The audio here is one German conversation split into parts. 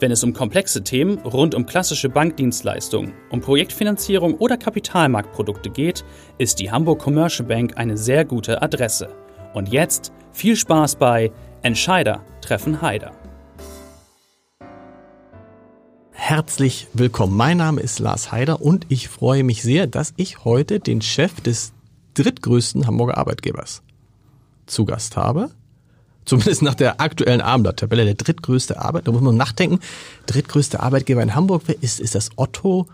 Wenn es um komplexe Themen rund um klassische Bankdienstleistungen, um Projektfinanzierung oder Kapitalmarktprodukte geht, ist die Hamburg Commercial Bank eine sehr gute Adresse. Und jetzt viel Spaß bei Entscheider treffen Heider. Herzlich willkommen. Mein Name ist Lars Heider und ich freue mich sehr, dass ich heute den Chef des drittgrößten Hamburger Arbeitgebers zu Gast habe. Zumindest nach der aktuellen Abendblatt-Tabelle, der drittgrößte Arbeit, da muss man nachdenken, drittgrößte Arbeitgeber in Hamburg, wer ist, ist das Otto?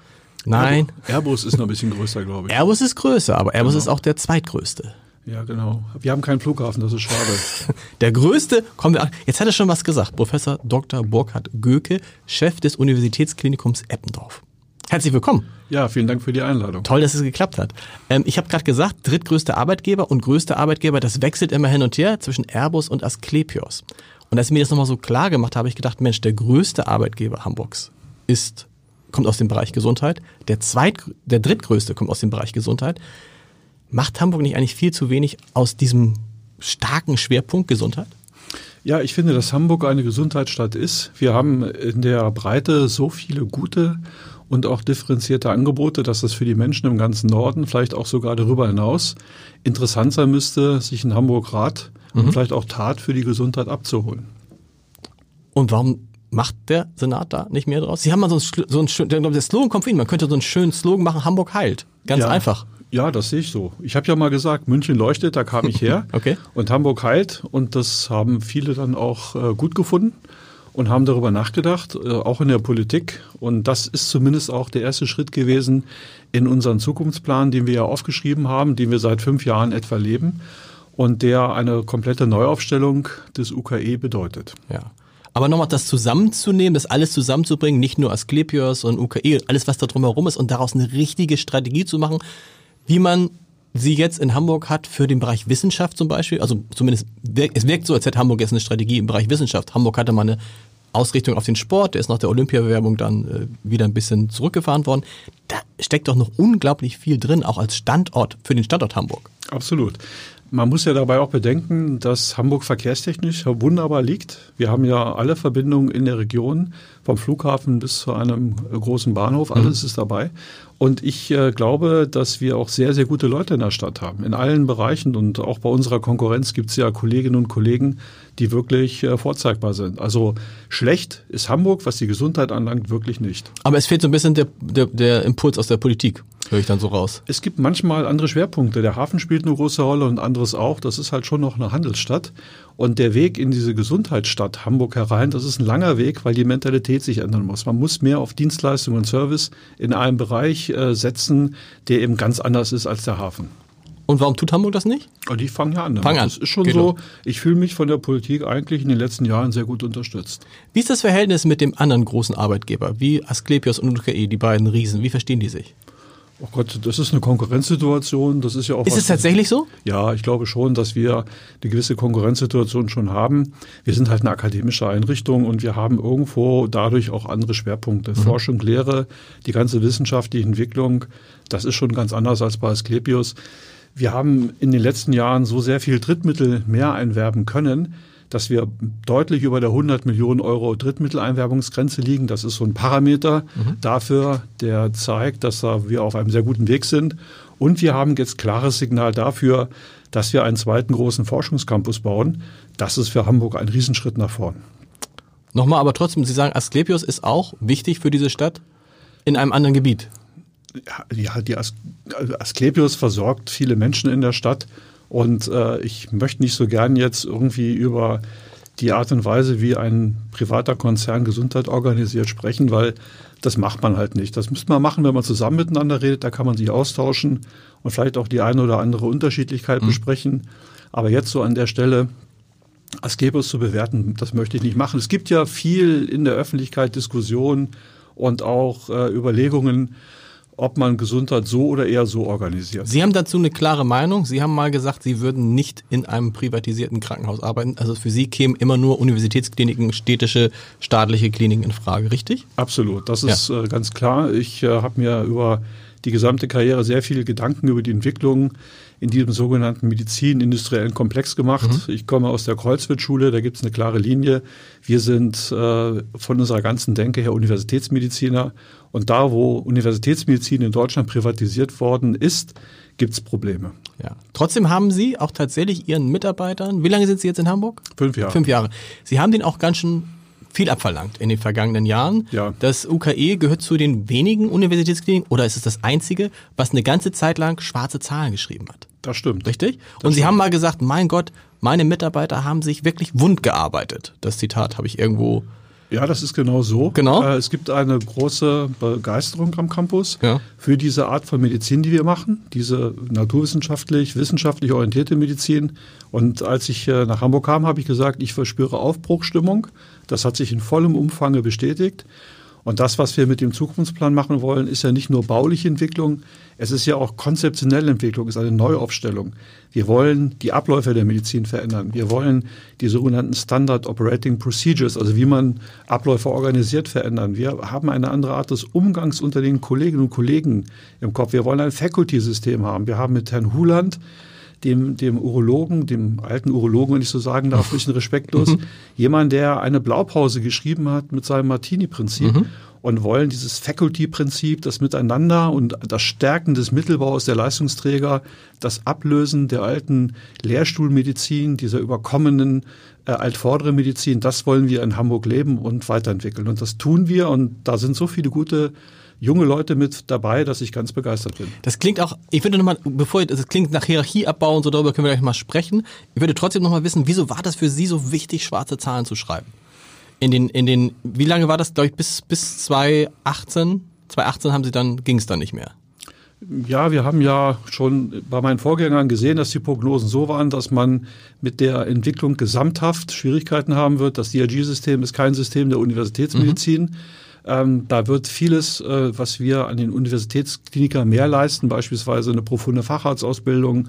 Nein. Airbus ist noch ein bisschen größer, glaube ich. Airbus ist größer, aber Airbus genau. ist auch der zweitgrößte. Ja, genau. Wir haben keinen Flughafen, das ist schade. Der größte, kommen wir, jetzt hat er schon was gesagt, Professor Dr. Burkhard Göke, Chef des Universitätsklinikums Eppendorf. Herzlich willkommen. Ja, vielen Dank für die Einladung. Toll, dass es geklappt hat. Ähm, ich habe gerade gesagt, drittgrößter Arbeitgeber und größter Arbeitgeber, das wechselt immer hin und her zwischen Airbus und Asklepios. Und als ich mir das nochmal so klar gemacht habe, habe ich gedacht, Mensch, der größte Arbeitgeber Hamburgs ist, kommt aus dem Bereich Gesundheit. Der zweit, der drittgrößte kommt aus dem Bereich Gesundheit. Macht Hamburg nicht eigentlich viel zu wenig aus diesem starken Schwerpunkt Gesundheit? Ja, ich finde, dass Hamburg eine Gesundheitsstadt ist. Wir haben in der Breite so viele gute und auch differenzierte Angebote, dass das für die Menschen im ganzen Norden, vielleicht auch sogar darüber hinaus, interessant sein müsste, sich in Hamburg Rat mhm. und vielleicht auch Tat für die Gesundheit abzuholen. Und warum macht der Senat da nicht mehr draus? Sie haben mal so einen, so einen schönen, der Slogan kommt von Ihnen, man könnte so einen schönen Slogan machen, Hamburg heilt. Ganz ja. einfach. Ja, das sehe ich so. Ich habe ja mal gesagt, München leuchtet, da kam ich her. okay. Und Hamburg heilt. Und das haben viele dann auch äh, gut gefunden und haben darüber nachgedacht, äh, auch in der Politik. Und das ist zumindest auch der erste Schritt gewesen in unseren Zukunftsplan, den wir ja aufgeschrieben haben, den wir seit fünf Jahren etwa leben und der eine komplette Neuaufstellung des UKE bedeutet. Ja. Aber nochmal das zusammenzunehmen, das alles zusammenzubringen, nicht nur Asklepios und UKE, alles was da drumherum ist und daraus eine richtige Strategie zu machen, wie man sie jetzt in Hamburg hat für den Bereich Wissenschaft zum Beispiel. Also zumindest, es wirkt so, als hätte Hamburg jetzt eine Strategie im Bereich Wissenschaft. Hamburg hatte mal eine Ausrichtung auf den Sport, der ist nach der Olympiabewerbung dann äh, wieder ein bisschen zurückgefahren worden. Da steckt doch noch unglaublich viel drin, auch als Standort für den Standort Hamburg. Absolut. Man muss ja dabei auch bedenken, dass Hamburg verkehrstechnisch wunderbar liegt. Wir haben ja alle Verbindungen in der Region, vom Flughafen bis zu einem großen Bahnhof, alles mhm. ist dabei. Und ich äh, glaube, dass wir auch sehr, sehr gute Leute in der Stadt haben, in allen Bereichen. Und auch bei unserer Konkurrenz gibt es ja Kolleginnen und Kollegen, die wirklich äh, vorzeigbar sind. Also schlecht ist Hamburg, was die Gesundheit anlangt, wirklich nicht. Aber es fehlt so ein bisschen der, der, der Impuls aus der Politik, höre ich dann so raus. Es gibt manchmal andere Schwerpunkte. Der Hafen spielt eine große Rolle und anderes auch. Das ist halt schon noch eine Handelsstadt. Und der Weg in diese Gesundheitsstadt Hamburg herein, das ist ein langer Weg, weil die Mentalität sich ändern muss. Man muss mehr auf Dienstleistung und Service in einem Bereich äh, setzen, der eben ganz anders ist als der Hafen. Und warum tut Hamburg das nicht? Oh, die fangen ja an. Fang an. Das ist schon Geht so. Los. Ich fühle mich von der Politik eigentlich in den letzten Jahren sehr gut unterstützt. Wie ist das Verhältnis mit dem anderen großen Arbeitgeber, wie Asklepios und UKE, die beiden Riesen? Wie verstehen die sich? Oh Gott, das ist eine Konkurrenzsituation. Das ist ja auch. Ist es tatsächlich so? Ja, ich glaube schon, dass wir eine gewisse Konkurrenzsituation schon haben. Wir sind halt eine akademische Einrichtung und wir haben irgendwo dadurch auch andere Schwerpunkte. Mhm. Forschung, Lehre, die ganze wissenschaftliche Entwicklung, das ist schon ganz anders als bei Asklepios. Wir haben in den letzten Jahren so sehr viel Drittmittel mehr einwerben können, dass wir deutlich über der 100 Millionen Euro Drittmitteleinwerbungsgrenze liegen. Das ist so ein Parameter mhm. dafür, der zeigt, dass wir auf einem sehr guten Weg sind. Und wir haben jetzt klares Signal dafür, dass wir einen zweiten großen Forschungscampus bauen. Das ist für Hamburg ein Riesenschritt nach vorn. Nochmal, aber trotzdem, Sie sagen, Asklepios ist auch wichtig für diese Stadt in einem anderen Gebiet ja, die As Asklepios versorgt viele Menschen in der Stadt und äh, ich möchte nicht so gern jetzt irgendwie über die Art und Weise, wie ein privater Konzern Gesundheit organisiert, sprechen, weil das macht man halt nicht. Das müsste man machen, wenn man zusammen miteinander redet. Da kann man sich austauschen und vielleicht auch die eine oder andere Unterschiedlichkeit mhm. besprechen. Aber jetzt so an der Stelle Asklepios zu bewerten, das möchte ich nicht machen. Es gibt ja viel in der Öffentlichkeit Diskussion und auch äh, Überlegungen, ob man Gesundheit so oder eher so organisiert. Sie haben dazu eine klare Meinung. Sie haben mal gesagt, Sie würden nicht in einem privatisierten Krankenhaus arbeiten. Also für Sie kämen immer nur Universitätskliniken, städtische, staatliche Kliniken in Frage, richtig? Absolut, das ist ja. äh, ganz klar. Ich äh, habe mir über die gesamte Karriere sehr viele Gedanken über die Entwicklung in diesem sogenannten Medizin-industriellen Komplex gemacht. Mhm. Ich komme aus der Kreuzwirtschule, da gibt es eine klare Linie. Wir sind äh, von unserer ganzen Denke her Universitätsmediziner. Und da, wo Universitätsmedizin in Deutschland privatisiert worden ist, gibt es Probleme. Ja. Trotzdem haben Sie auch tatsächlich Ihren Mitarbeitern, wie lange sind Sie jetzt in Hamburg? Fünf Jahre. Fünf Jahre. Sie haben den auch ganz schön viel abverlangt in den vergangenen Jahren. Ja. Das UKE gehört zu den wenigen Universitätskliniken oder ist es das einzige, was eine ganze Zeit lang schwarze Zahlen geschrieben hat. Das stimmt. Richtig? Das Und Sie haben mal gesagt, mein Gott, meine Mitarbeiter haben sich wirklich wund gearbeitet. Das Zitat habe ich irgendwo ja, das ist genau so. Genau. Äh, es gibt eine große Begeisterung am Campus ja. für diese Art von Medizin, die wir machen, diese naturwissenschaftlich, wissenschaftlich orientierte Medizin. Und als ich äh, nach Hamburg kam, habe ich gesagt, ich verspüre Aufbruchstimmung. Das hat sich in vollem Umfang bestätigt. Und das, was wir mit dem Zukunftsplan machen wollen, ist ja nicht nur bauliche Entwicklung, es ist ja auch konzeptionelle Entwicklung, es ist eine Neuaufstellung. Wir wollen die Abläufe der Medizin verändern. Wir wollen die sogenannten Standard Operating Procedures, also wie man Abläufe organisiert, verändern. Wir haben eine andere Art des Umgangs unter den Kolleginnen und Kollegen im Kopf. Wir wollen ein Faculty-System haben. Wir haben mit Herrn Huland dem, dem Urologen, dem alten Urologen, wenn ich so sagen darf, ein bisschen respektlos, mhm. jemand, der eine Blaupause geschrieben hat mit seinem Martini-Prinzip mhm. und wollen dieses Faculty-Prinzip, das Miteinander und das Stärken des Mittelbaus der Leistungsträger, das Ablösen der alten Lehrstuhlmedizin, dieser überkommenen äh, altvordere Medizin, das wollen wir in Hamburg leben und weiterentwickeln. Und das tun wir und da sind so viele gute junge Leute mit dabei, dass ich ganz begeistert bin. Das klingt auch, ich würde nochmal, bevor, das klingt nach Hierarchieabbau und so, darüber können wir gleich mal sprechen. Ich würde trotzdem nochmal wissen, wieso war das für Sie so wichtig, schwarze Zahlen zu schreiben? In den, in den, wie lange war das, glaube ich, bis, bis 2018? 2018 haben Sie dann, ging es dann nicht mehr. Ja, wir haben ja schon bei meinen Vorgängern gesehen, dass die Prognosen so waren, dass man mit der Entwicklung gesamthaft Schwierigkeiten haben wird. Das DRG-System ist kein System der Universitätsmedizin. Mhm. Ähm, da wird vieles, äh, was wir an den Universitätsklinikern mehr leisten, beispielsweise eine profunde Facharztausbildung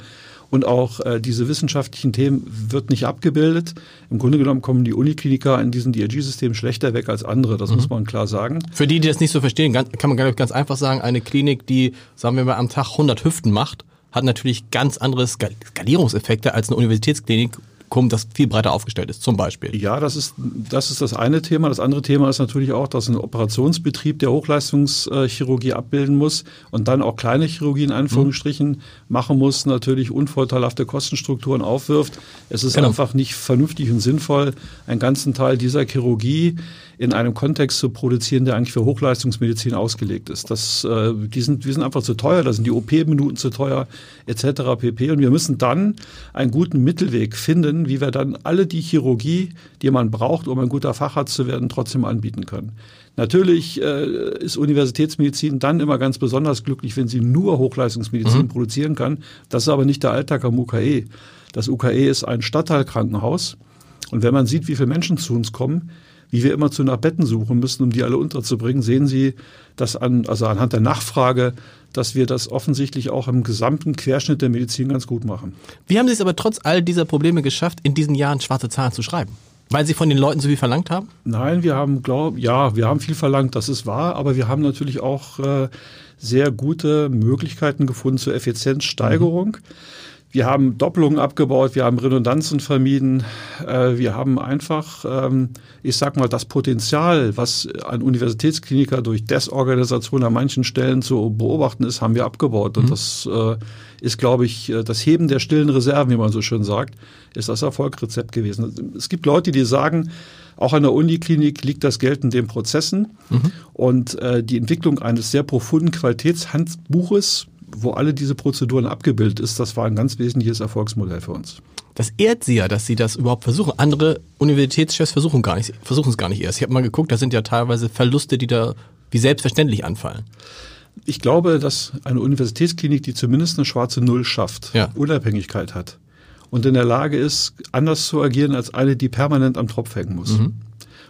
und auch äh, diese wissenschaftlichen Themen wird nicht abgebildet. Im Grunde genommen kommen die Unikliniker in diesem DRG-System schlechter weg als andere, das mhm. muss man klar sagen. Für die, die das nicht so verstehen, kann man ganz einfach sagen, eine Klinik, die, sagen wir mal, am Tag 100 Hüften macht, hat natürlich ganz andere Skalierungseffekte als eine Universitätsklinik, Publikum, das viel breiter aufgestellt ist, zum Beispiel. Ja, das ist, das ist das eine Thema. Das andere Thema ist natürlich auch, dass ein Operationsbetrieb der Hochleistungschirurgie abbilden muss und dann auch kleine Chirurgie in Anführungsstrichen mhm. machen muss, natürlich unvorteilhafte Kostenstrukturen aufwirft. Es ist genau. einfach nicht vernünftig und sinnvoll, einen ganzen Teil dieser Chirurgie in einem Kontext zu produzieren, der eigentlich für Hochleistungsmedizin ausgelegt ist. Das, äh, die, sind, die sind einfach zu teuer, da sind die OP-Minuten zu teuer, etc. pp. Und wir müssen dann einen guten Mittelweg finden, wie wir dann alle die Chirurgie, die man braucht, um ein guter Facharzt zu werden, trotzdem anbieten können. Natürlich äh, ist Universitätsmedizin dann immer ganz besonders glücklich, wenn sie nur Hochleistungsmedizin mhm. produzieren kann. Das ist aber nicht der Alltag am UKE. Das UKE ist ein Stadtteilkrankenhaus. Und wenn man sieht, wie viele Menschen zu uns kommen, wie wir immer zu nach Betten suchen müssen, um die alle unterzubringen, sehen Sie, dass an, also anhand der Nachfrage, dass wir das offensichtlich auch im gesamten Querschnitt der Medizin ganz gut machen. Wie haben Sie es aber trotz all dieser Probleme geschafft, in diesen Jahren schwarze Zahlen zu schreiben? Weil Sie von den Leuten so viel verlangt haben? Nein, wir haben, glaub, ja, wir haben viel verlangt, das ist wahr, aber wir haben natürlich auch äh, sehr gute Möglichkeiten gefunden zur Effizienzsteigerung. Mhm. Wir haben Doppelungen abgebaut, wir haben Redundanzen vermieden, äh, wir haben einfach, ähm, ich sag mal, das Potenzial, was an Universitätskliniker durch Desorganisation an manchen Stellen zu beobachten ist, haben wir abgebaut. Und mhm. das äh, ist, glaube ich, äh, das Heben der stillen Reserven, wie man so schön sagt, ist das Erfolgsrezept gewesen. Es gibt Leute, die sagen, auch an der Uniklinik liegt das Geld in den Prozessen mhm. und äh, die Entwicklung eines sehr profunden Qualitätshandbuches wo alle diese Prozeduren abgebildet ist, das war ein ganz wesentliches Erfolgsmodell für uns. Das ehrt Sie ja, dass Sie das überhaupt versuchen. Andere Universitätschefs versuchen gar nicht, versuchen es gar nicht erst. Ich habe mal geguckt, da sind ja teilweise Verluste, die da wie selbstverständlich anfallen. Ich glaube, dass eine Universitätsklinik, die zumindest eine schwarze Null schafft, ja. Unabhängigkeit hat und in der Lage ist, anders zu agieren als eine, die permanent am Tropf hängen muss. Mhm.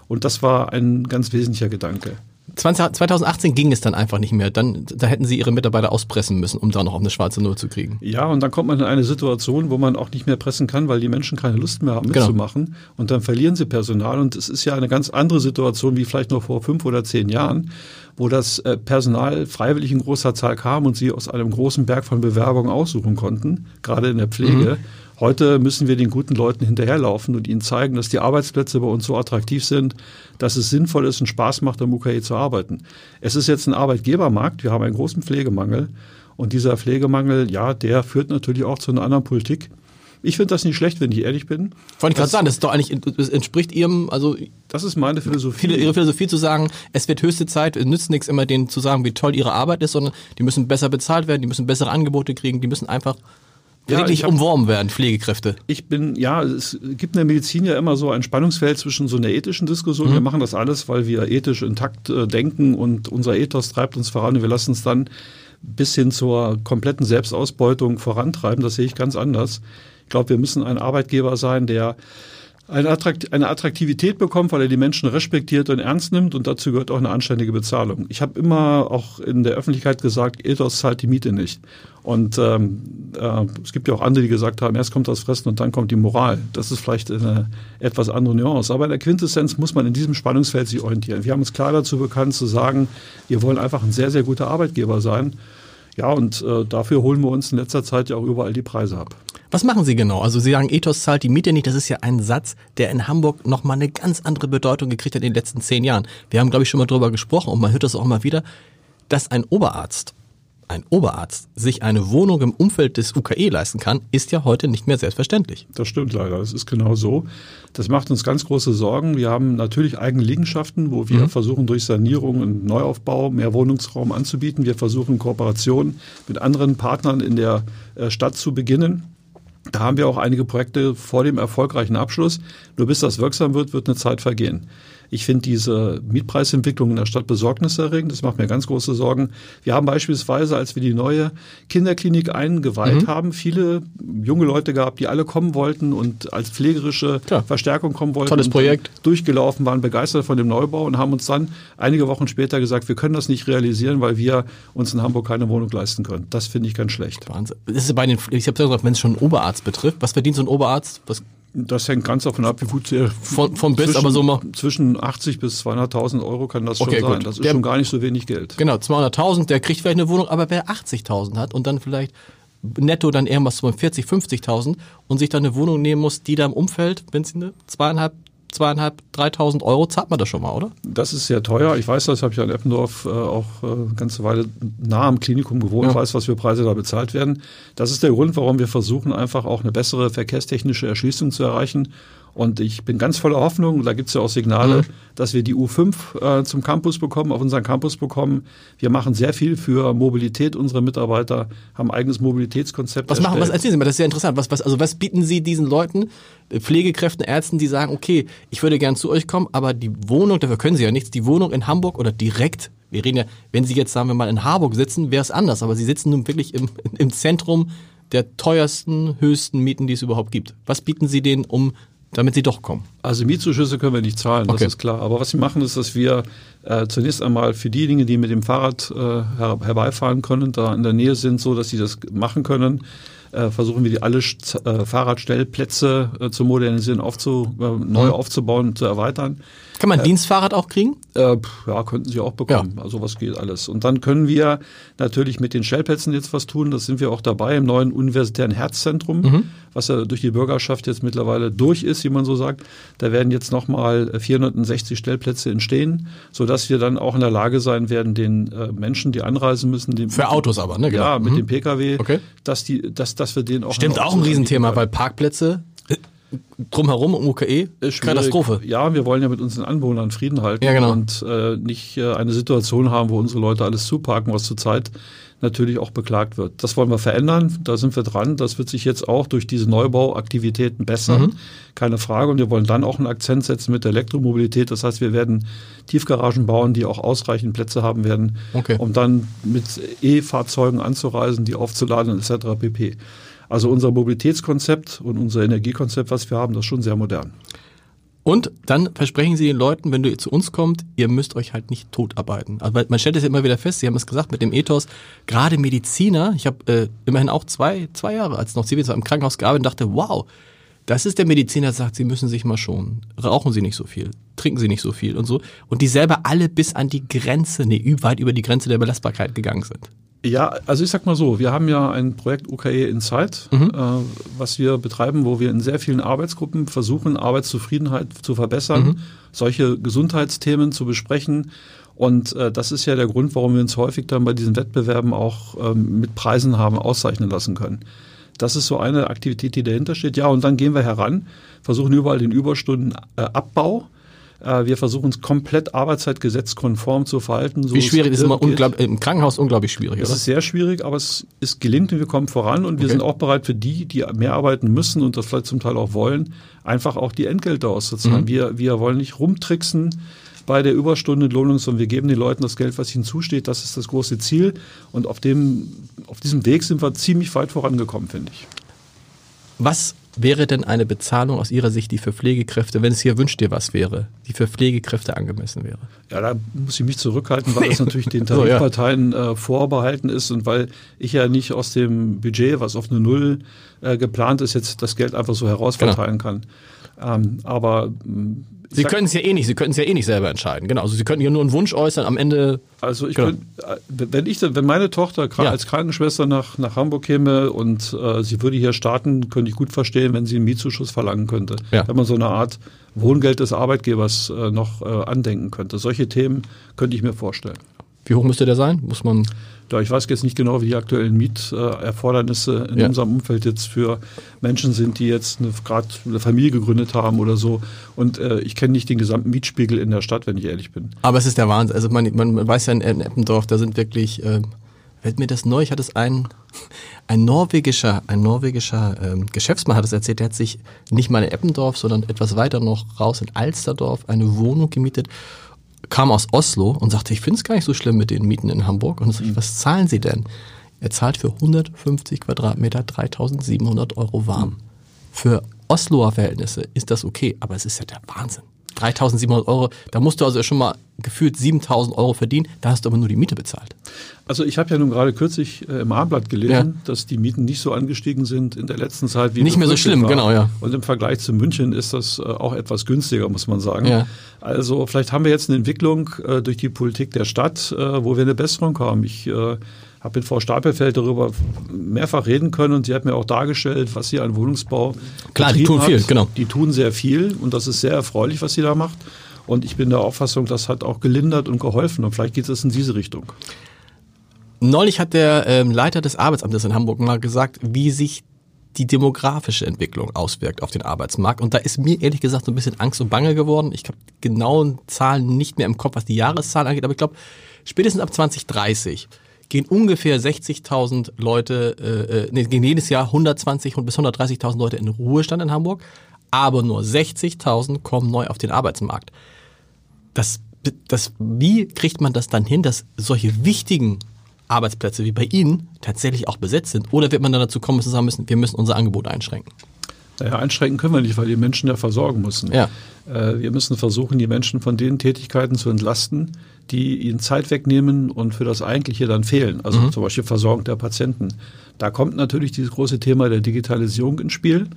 Und das war ein ganz wesentlicher Gedanke. 20, 2018 ging es dann einfach nicht mehr. Dann, da hätten sie ihre Mitarbeiter auspressen müssen, um da noch auf eine schwarze Null zu kriegen. Ja, und dann kommt man in eine Situation, wo man auch nicht mehr pressen kann, weil die Menschen keine Lust mehr haben Genau. mitzumachen. Und dann verlieren sie Personal. Und es ist ja eine ganz andere Situation wie vielleicht noch vor fünf oder zehn Jahren, wo das äh, Personal freiwillig in großer Zahl kam und sie aus einem großen Berg von Bewerbungen aussuchen konnten, gerade in der Pflege. Heute müssen wir den guten Leuten hinterherlaufen und ihnen zeigen, dass die Arbeitsplätze bei uns so attraktiv sind, dass es sinnvoll ist und Spaß macht, am UKE zu arbeiten. Es ist jetzt ein Arbeitgebermarkt. Wir haben einen großen Pflegemangel. Und dieser Pflegemangel, ja, der führt natürlich auch zu einer anderen Politik. Ich finde das nicht schlecht, wenn ich ehrlich bin. Wollte ich gerade sagen, das ist doch eigentlich, das entspricht ihrem, also Das ist meine Philosophie. ihre Philosophie zu sagen, es wird höchste Zeit, es nützt nichts immer denen zu sagen, wie toll ihre Arbeit ist, sondern die müssen besser bezahlt werden, die müssen bessere Angebote kriegen, die müssen einfach Ja, wirklich ich hab- umworben werden, Pflegekräfte. Ich bin, ja, es gibt in der Medizin ja immer so ein Spannungsfeld zwischen so einer ethischen Diskussion. Wir machen das alles, weil wir ethisch intakt äh, denken und unser Ethos treibt uns voran und wir lassen es dann bis hin zur kompletten Selbstausbeutung vorantreiben. Das sehe ich ganz anders. Ich glaube, wir müssen ein Arbeitgeber sein, der eine, Attrakt eine Attraktivität bekommt, weil er die Menschen respektiert und ernst nimmt und dazu gehört auch eine anständige Bezahlung. Ich habe immer auch in der Öffentlichkeit gesagt, Ethos zahlt die Miete nicht. Und ähm, äh, es gibt ja auch andere, die gesagt haben, erst kommt das Fressen und dann kommt die Moral. Das ist vielleicht eine etwas andere Nuance. Aber in der Quintessenz muss man in diesem Spannungsfeld sich orientieren. Wir haben uns klar dazu bekannt zu sagen, wir wollen einfach ein sehr, sehr guter Arbeitgeber sein. Ja, und äh, dafür holen wir uns in letzter Zeit ja auch überall die Preise ab. Was machen Sie genau? Also Sie sagen, Ethos zahlt die Miete nicht. Das ist ja ein Satz, der in Hamburg nochmal eine ganz andere Bedeutung gekriegt hat in den letzten zehn Jahren. Wir haben, glaube ich, schon mal drüber gesprochen und man hört das auch mal wieder, dass ein Oberarzt, ein Oberarzt sich eine Wohnung im Umfeld des UKE leisten kann, ist ja heute nicht mehr selbstverständlich. Das stimmt leider. Das ist genau so. Das macht uns ganz große Sorgen. Wir haben natürlich eigene Liegenschaften, wo wir versuchen, durch Sanierung und Neuaufbau mehr Wohnungsraum anzubieten. Wir versuchen, Kooperationen mit anderen Partnern in der äh, Stadt zu beginnen. Da haben wir auch einige Projekte vor dem erfolgreichen Abschluss. Nur bis das wirksam wird, wird eine Zeit vergehen. Ich finde diese Mietpreisentwicklung in der Stadt besorgniserregend. Das macht mir ganz große Sorgen. Wir haben beispielsweise, als wir die neue Kinderklinik eingeweiht Mhm. haben, viele junge Leute gehabt, die alle kommen wollten und als pflegerische Klar. Verstärkung kommen wollten. Tolles Projekt. Durchgelaufen waren, begeistert von dem Neubau und haben uns dann einige Wochen später gesagt, wir können das nicht realisieren, weil wir uns in Hamburg keine Wohnung leisten können. Das finde ich ganz schlecht. Wahnsinn. Das ist bei den, ich habe gesagt, wenn es schon einen Oberarzt betrifft, was verdient so ein Oberarzt? Was, Das hängt ganz davon ab, wie gut er Von- von bis, zwischen, aber so mal- zwischen 80 bis 200.000 Euro kann das Okay, schon sein. gut. Das ist Der- schon gar nicht so wenig Geld. genau, 200.000, der kriegt vielleicht eine Wohnung, aber wer 80.000 hat und dann vielleicht netto dann irgendwas von 40, 50.000 und sich dann eine Wohnung nehmen muss, die da im Umfeld, wenn sie eine zweieinhalb, zweieinhalb, 3.000 Euro, zahlt man das schon mal, oder? Das ist sehr teuer. Ich weiß das, habe ich ja in Eppendorf äh, auch äh, eine ganze Weile nah am Klinikum gewohnt, Ja. weiß, was für Preise da bezahlt werden. Das ist der Grund, warum wir versuchen, einfach auch eine bessere verkehrstechnische Erschließung zu erreichen. Und ich bin ganz voller Hoffnung, da gibt es ja auch Signale, Mhm. dass wir die U5 äh, zum Campus bekommen, auf unseren Campus bekommen. Wir machen sehr viel für Mobilität unserer Mitarbeiter, haben ein eigenes Mobilitätskonzept Was machen, was erstellt. erzählen Sie mir, das ist sehr interessant. Was, was, also was bieten Sie diesen Leuten, äh, Pflegekräften, Ärzten, die sagen, okay, ich würde gern zu euch kommen, aber die Wohnung, dafür können Sie ja nichts, die Wohnung in Hamburg oder direkt, wir reden ja, wenn Sie jetzt, sagen wir mal, in Harburg sitzen, wäre es anders, aber Sie sitzen nun wirklich im, im Zentrum der teuersten, höchsten Mieten, die es überhaupt gibt. Was bieten Sie denen, um, damit sie doch kommen? Also Mietzuschüsse können wir nicht zahlen, das Okay. ist klar. Aber was wir machen, ist, dass wir äh, zunächst einmal für diejenigen, die mit dem Fahrrad äh, her herbeifahren können, da in der Nähe sind, so dass sie das machen können, äh, versuchen wir die alle St- äh, Fahrradstellplätze äh, zu modernisieren, aufzu, äh, neu aufzubauen und zu erweitern. Kann man ein Dienstfahrrad auch kriegen? Äh, ja, könnten sie auch bekommen. Also was geht alles. Und dann können wir natürlich mit den Stellplätzen jetzt was tun. Das sind wir auch dabei im neuen universitären Herzzentrum, was ja durch die Bürgerschaft jetzt mittlerweile durch ist, wie man so sagt. Da werden jetzt nochmal 460 Stellplätze entstehen, sodass wir dann auch in der Lage sein werden, den äh, Menschen, die anreisen müssen, den, Für Autos aber, ne? Genau. ja, mit dem Pkw, Okay. dass die, dass, dass wir den auch Stimmt auch ein Riesenthema, weil Parkplätze äh, drumherum im UKE, Ist. Katastrophe. Ja, wir wollen ja mit unseren Anwohnern Frieden halten Ja, genau. und äh, nicht äh, eine Situation haben, wo unsere Leute alles zuparken, was zurzeit natürlich auch beklagt wird. Das wollen wir verändern, da sind wir dran. Das wird sich jetzt auch durch diese Neubauaktivitäten bessern, Mhm. keine Frage. Und wir wollen dann auch einen Akzent setzen mit der Elektromobilität. Das heißt, wir werden Tiefgaragen bauen, die auch ausreichend Plätze haben werden, Okay. um dann mit E-Fahrzeugen anzureisen, die aufzuladen etc. pp. Also unser Mobilitätskonzept und unser Energiekonzept, was wir haben, das ist schon sehr modern. Und dann versprechen sie den Leuten, wenn du zu uns kommt, ihr müsst euch halt nicht totarbeiten. Also man stellt es ja immer wieder fest, Sie haben es gesagt mit dem Ethos, gerade Mediziner, ich habe äh, immerhin auch zwei, zwei Jahre als noch Zivildienst im Krankenhaus gearbeitet und dachte, wow, das ist der Mediziner, der sagt, Sie müssen sich mal schonen. Rauchen Sie nicht so viel, trinken Sie nicht so viel und so. Und die selber alle bis an die Grenze, nee, weit über die Grenze der Belastbarkeit gegangen sind. Ja, also ich sag mal so, wir haben ja ein Projekt UKE Insight, mhm. äh, was wir betreiben, wo wir in sehr vielen Arbeitsgruppen versuchen, Arbeitszufriedenheit zu verbessern, mhm. solche Gesundheitsthemen zu besprechen. Und äh, das ist ja der Grund, warum wir uns häufig dann bei diesen Wettbewerben auch ähm, mit Preisen haben auszeichnen lassen können. Das ist so eine Aktivität, die dahinter steht. Ja, und dann gehen wir heran, versuchen überall den Überstundenabbau äh, wir versuchen uns komplett arbeitszeitgesetzkonform zu verhalten. So Wie schwierig ist es immer im Krankenhaus unglaublich schwierig, Es ist sehr schwierig, aber es ist gelingt und wir kommen voran und wir okay. sind auch bereit für die, die mehr arbeiten müssen und das vielleicht zum Teil auch wollen, einfach auch die Entgelte auszuzahlen. Mhm. Wir, wir wollen nicht rumtricksen bei der Überstundenlohnung, sondern wir geben den Leuten das Geld, was ihnen zusteht. Das ist das große Ziel. Und auf dem, auf diesem Weg sind wir ziemlich weit vorangekommen, finde ich. Was wäre denn eine Bezahlung aus Ihrer Sicht, die für Pflegekräfte, wenn es hier wünscht dir was wäre, die für Pflegekräfte angemessen wäre? Ja, da muss ich mich zurückhalten, weil das natürlich den Tarifparteien äh, vorbehalten ist und weil ich ja nicht aus dem Budget, was auf eine Null äh, geplant ist, jetzt das Geld einfach so herausverteilen genau. kann. Ähm, aber Sie können es ja eh nicht, Sie können es ja eh nicht selber entscheiden. Genau, also Sie könnten ja nur einen Wunsch äußern, am Ende. Also ich genau. könnte, wenn ich, wenn meine Tochter ja. als Krankenschwester nach, nach Hamburg käme und äh, sie würde hier starten, könnte ich gut verstehen, wenn sie einen Mietzuschuss verlangen könnte. Ja. Wenn man so eine Art Wohngeld des Arbeitgebers äh, noch äh, andenken könnte. Solche Themen könnte ich mir vorstellen. Wie hoch müsste der sein? Muss man da ich weiß jetzt nicht genau, wie die aktuellen Mieterfordernisse in ja. unserem Umfeld jetzt für Menschen sind, die jetzt gerade eine Familie gegründet haben oder so. Und äh, ich kenne nicht den gesamten Mietspiegel in der Stadt, wenn ich ehrlich bin. Aber es ist der Wahnsinn. Also man, man weiß ja in, in Eppendorf, da sind wirklich, äh, fällt mir das neu, ich hatte es ein, ein norwegischer, ein norwegischer ähm, Geschäftsmann hat es erzählt, der hat sich nicht mal in Eppendorf, sondern etwas weiter noch raus in Alsterdorf eine Wohnung gemietet kam aus Oslo und sagte, ich finde es gar nicht so schlimm mit den Mieten in Hamburg. Und ich, was zahlen Sie denn? Er zahlt für 150 Quadratmeter 3700 Euro warm. Für Osloer Verhältnisse ist das okay, aber es ist ja der Wahnsinn. 3700 Euro, da musst du also schon mal gefühlt 7000 Euro verdienen, da hast du aber nur die Miete bezahlt. Also ich habe ja nun gerade kürzlich äh, im Abendblatt gelesen, ja. dass die Mieten nicht so angestiegen sind in der letzten Zeit wie Nicht mehr so schlimm, war. genau, ja. Und im Vergleich zu München ist das äh, auch etwas günstiger, muss man sagen. Ja. Also vielleicht haben wir jetzt eine Entwicklung äh, durch die Politik der Stadt, wo wir eine Besserung haben. Ich habe mit Frau Stapelfeld darüber mehrfach reden können und sie hat mir auch dargestellt, was sie an Wohnungsbau Klar, die tun hat. viel, genau. Die tun sehr viel und das ist sehr erfreulich, was sie da macht. Und ich bin der Auffassung, das hat auch gelindert und geholfen und vielleicht geht es in diese Richtung. Neulich hat der ähm, Leiter des Arbeitsamtes in Hamburg mal gesagt, wie sich die demografische Entwicklung auswirkt auf den Arbeitsmarkt. Und da ist mir ehrlich gesagt so ein bisschen Angst und Bange geworden. Ich habe genauen Zahlen nicht mehr im Kopf, was die Jahreszahlen angeht, aber ich glaube, spätestens ab 2030 gehen ungefähr 60.000 Leute, äh, äh, nee, gehen jedes Jahr 120 bis 130.000 Leute in Ruhestand in Hamburg, aber nur 60.000 kommen neu auf den Arbeitsmarkt. Das, das, wie kriegt man das dann hin, dass solche wichtigen Arbeitsplätze wie bei Ihnen tatsächlich auch besetzt sind? Oder wird man dann dazu kommen, dass wir sagen müssen, wir müssen unser Angebot einschränken? Naja, einschränken können wir nicht, weil die Menschen ja versorgen müssen. Ja. Äh, wir müssen versuchen, die Menschen von den Tätigkeiten zu entlasten, die ihnen Zeit wegnehmen und für das Eigentliche dann fehlen. Also mhm. zum Beispiel Versorgung der Patienten. Da kommt natürlich dieses große Thema der Digitalisierung ins Spiel.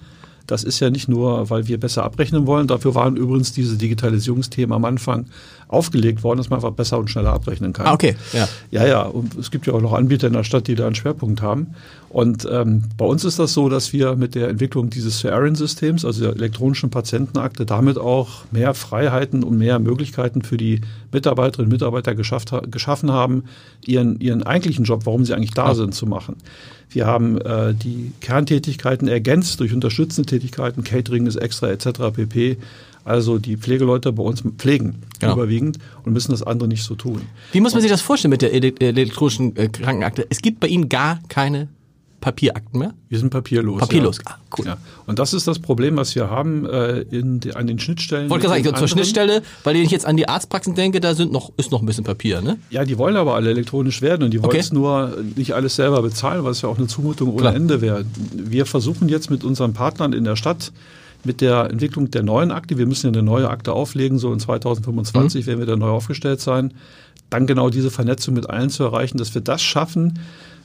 Das ist ja nicht nur, weil wir besser abrechnen wollen. Dafür waren übrigens diese Digitalisierungsthemen am Anfang aufgelegt worden, dass man einfach besser und schneller abrechnen kann. Ah, okay. Ja. ja, ja. Und es gibt ja auch noch Anbieter in der Stadt, die da einen Schwerpunkt haben. Und ähm, bei uns ist das so, dass wir mit der Entwicklung dieses CRN-Systems, also der elektronischen Patientenakte, damit auch mehr Freiheiten und mehr Möglichkeiten für die Mitarbeiterinnen und Mitarbeiter geschafft, geschaffen haben, ihren, ihren eigentlichen Job, warum sie eigentlich da ja. sind, zu machen. Wir haben äh, die Kerntätigkeiten ergänzt durch unterstützende Tätigkeiten, Catering ist extra etc. pp. Also die Pflegeleute bei uns pflegen genau. überwiegend und müssen das andere nicht so tun. Wie muss man sich das vorstellen mit der elektronischen äh, Krankenakte? Es gibt bei Ihnen gar keine Papierakten mehr? Wir sind papierlos. Papierlos, ja. ah, cool. Ja. Und das ist das Problem, was wir haben äh, in, an den Schnittstellen. Wollte gerade sagen, zur Schnittstelle, weil ich jetzt an die Arztpraxen denke, da sind noch, ist noch ein bisschen Papier, ne? Ja, die wollen aber alle elektronisch werden und die wollen okay. es nur nicht alles selber bezahlen, was ja auch eine Zumutung ohne Klar. Ende wäre. Wir versuchen jetzt mit unseren Partnern in der Stadt mit der Entwicklung der neuen Akte, wir müssen ja eine neue Akte auflegen, so in 2025 mhm. werden wir da neu aufgestellt sein, dann genau diese Vernetzung mit allen zu erreichen, dass wir das schaffen,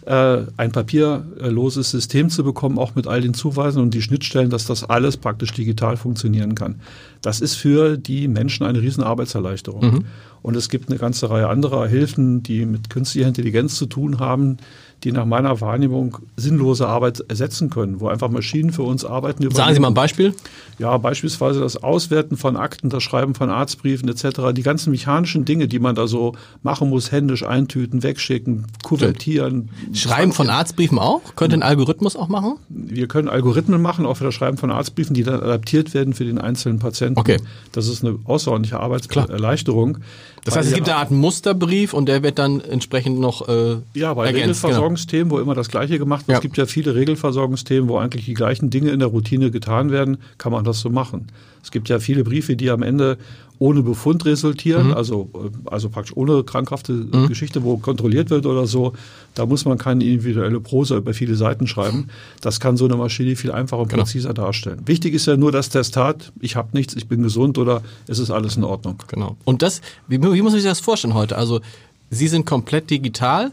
äh, ein papierloses System zu bekommen, auch mit all den Zuweisen und die Schnittstellen, dass das alles praktisch digital funktionieren kann. Das ist für die Menschen eine riesen Arbeitserleichterung. Mhm. Und es gibt eine ganze Reihe anderer Hilfen, die mit künstlicher Intelligenz zu tun haben, die nach meiner Wahrnehmung sinnlose Arbeit ersetzen können, wo einfach Maschinen für uns arbeiten. Übernehmen. Sagen Sie mal ein Beispiel. Ja, beispielsweise das Auswerten von Akten, das Schreiben von Arztbriefen etc. Die ganzen mechanischen Dinge, die man da so machen muss, händisch eintüten, wegschicken, kuvertieren. Schreiben von Arztbriefen auch? Könnte ein Algorithmus auch machen? Wir können Algorithmen machen, auch für das Schreiben von Arztbriefen, die dann adaptiert werden für den einzelnen Patienten. Okay. Das ist eine außerordentliche Arbeitserleichterung. Das heißt, es gibt eine Art Musterbrief und der wird dann entsprechend noch äh, Ja, bei ergänzt, genau. Regelversorgungsthemen, genau. wo immer das Gleiche gemacht wird. Ja. Es gibt ja viele Regelversorgungsthemen, wo eigentlich die gleichen Dinge in der Routine getan werden, kann man das so machen. Es gibt ja viele Briefe, die am Ende ohne Befund resultieren, mhm. also, äh, also praktisch ohne krankhafte mhm. Geschichte, wo kontrolliert wird oder so. Da muss man keine individuelle Prosa über viele Seiten schreiben. Das kann so eine Maschine viel einfacher und genau. präziser darstellen. Wichtig ist ja nur das Testat, ich habe nichts, ich bin gesund oder es ist alles in Ordnung. Genau. Und das, wie, wie muss man sich das vorstellen heute? Also Sie sind komplett digital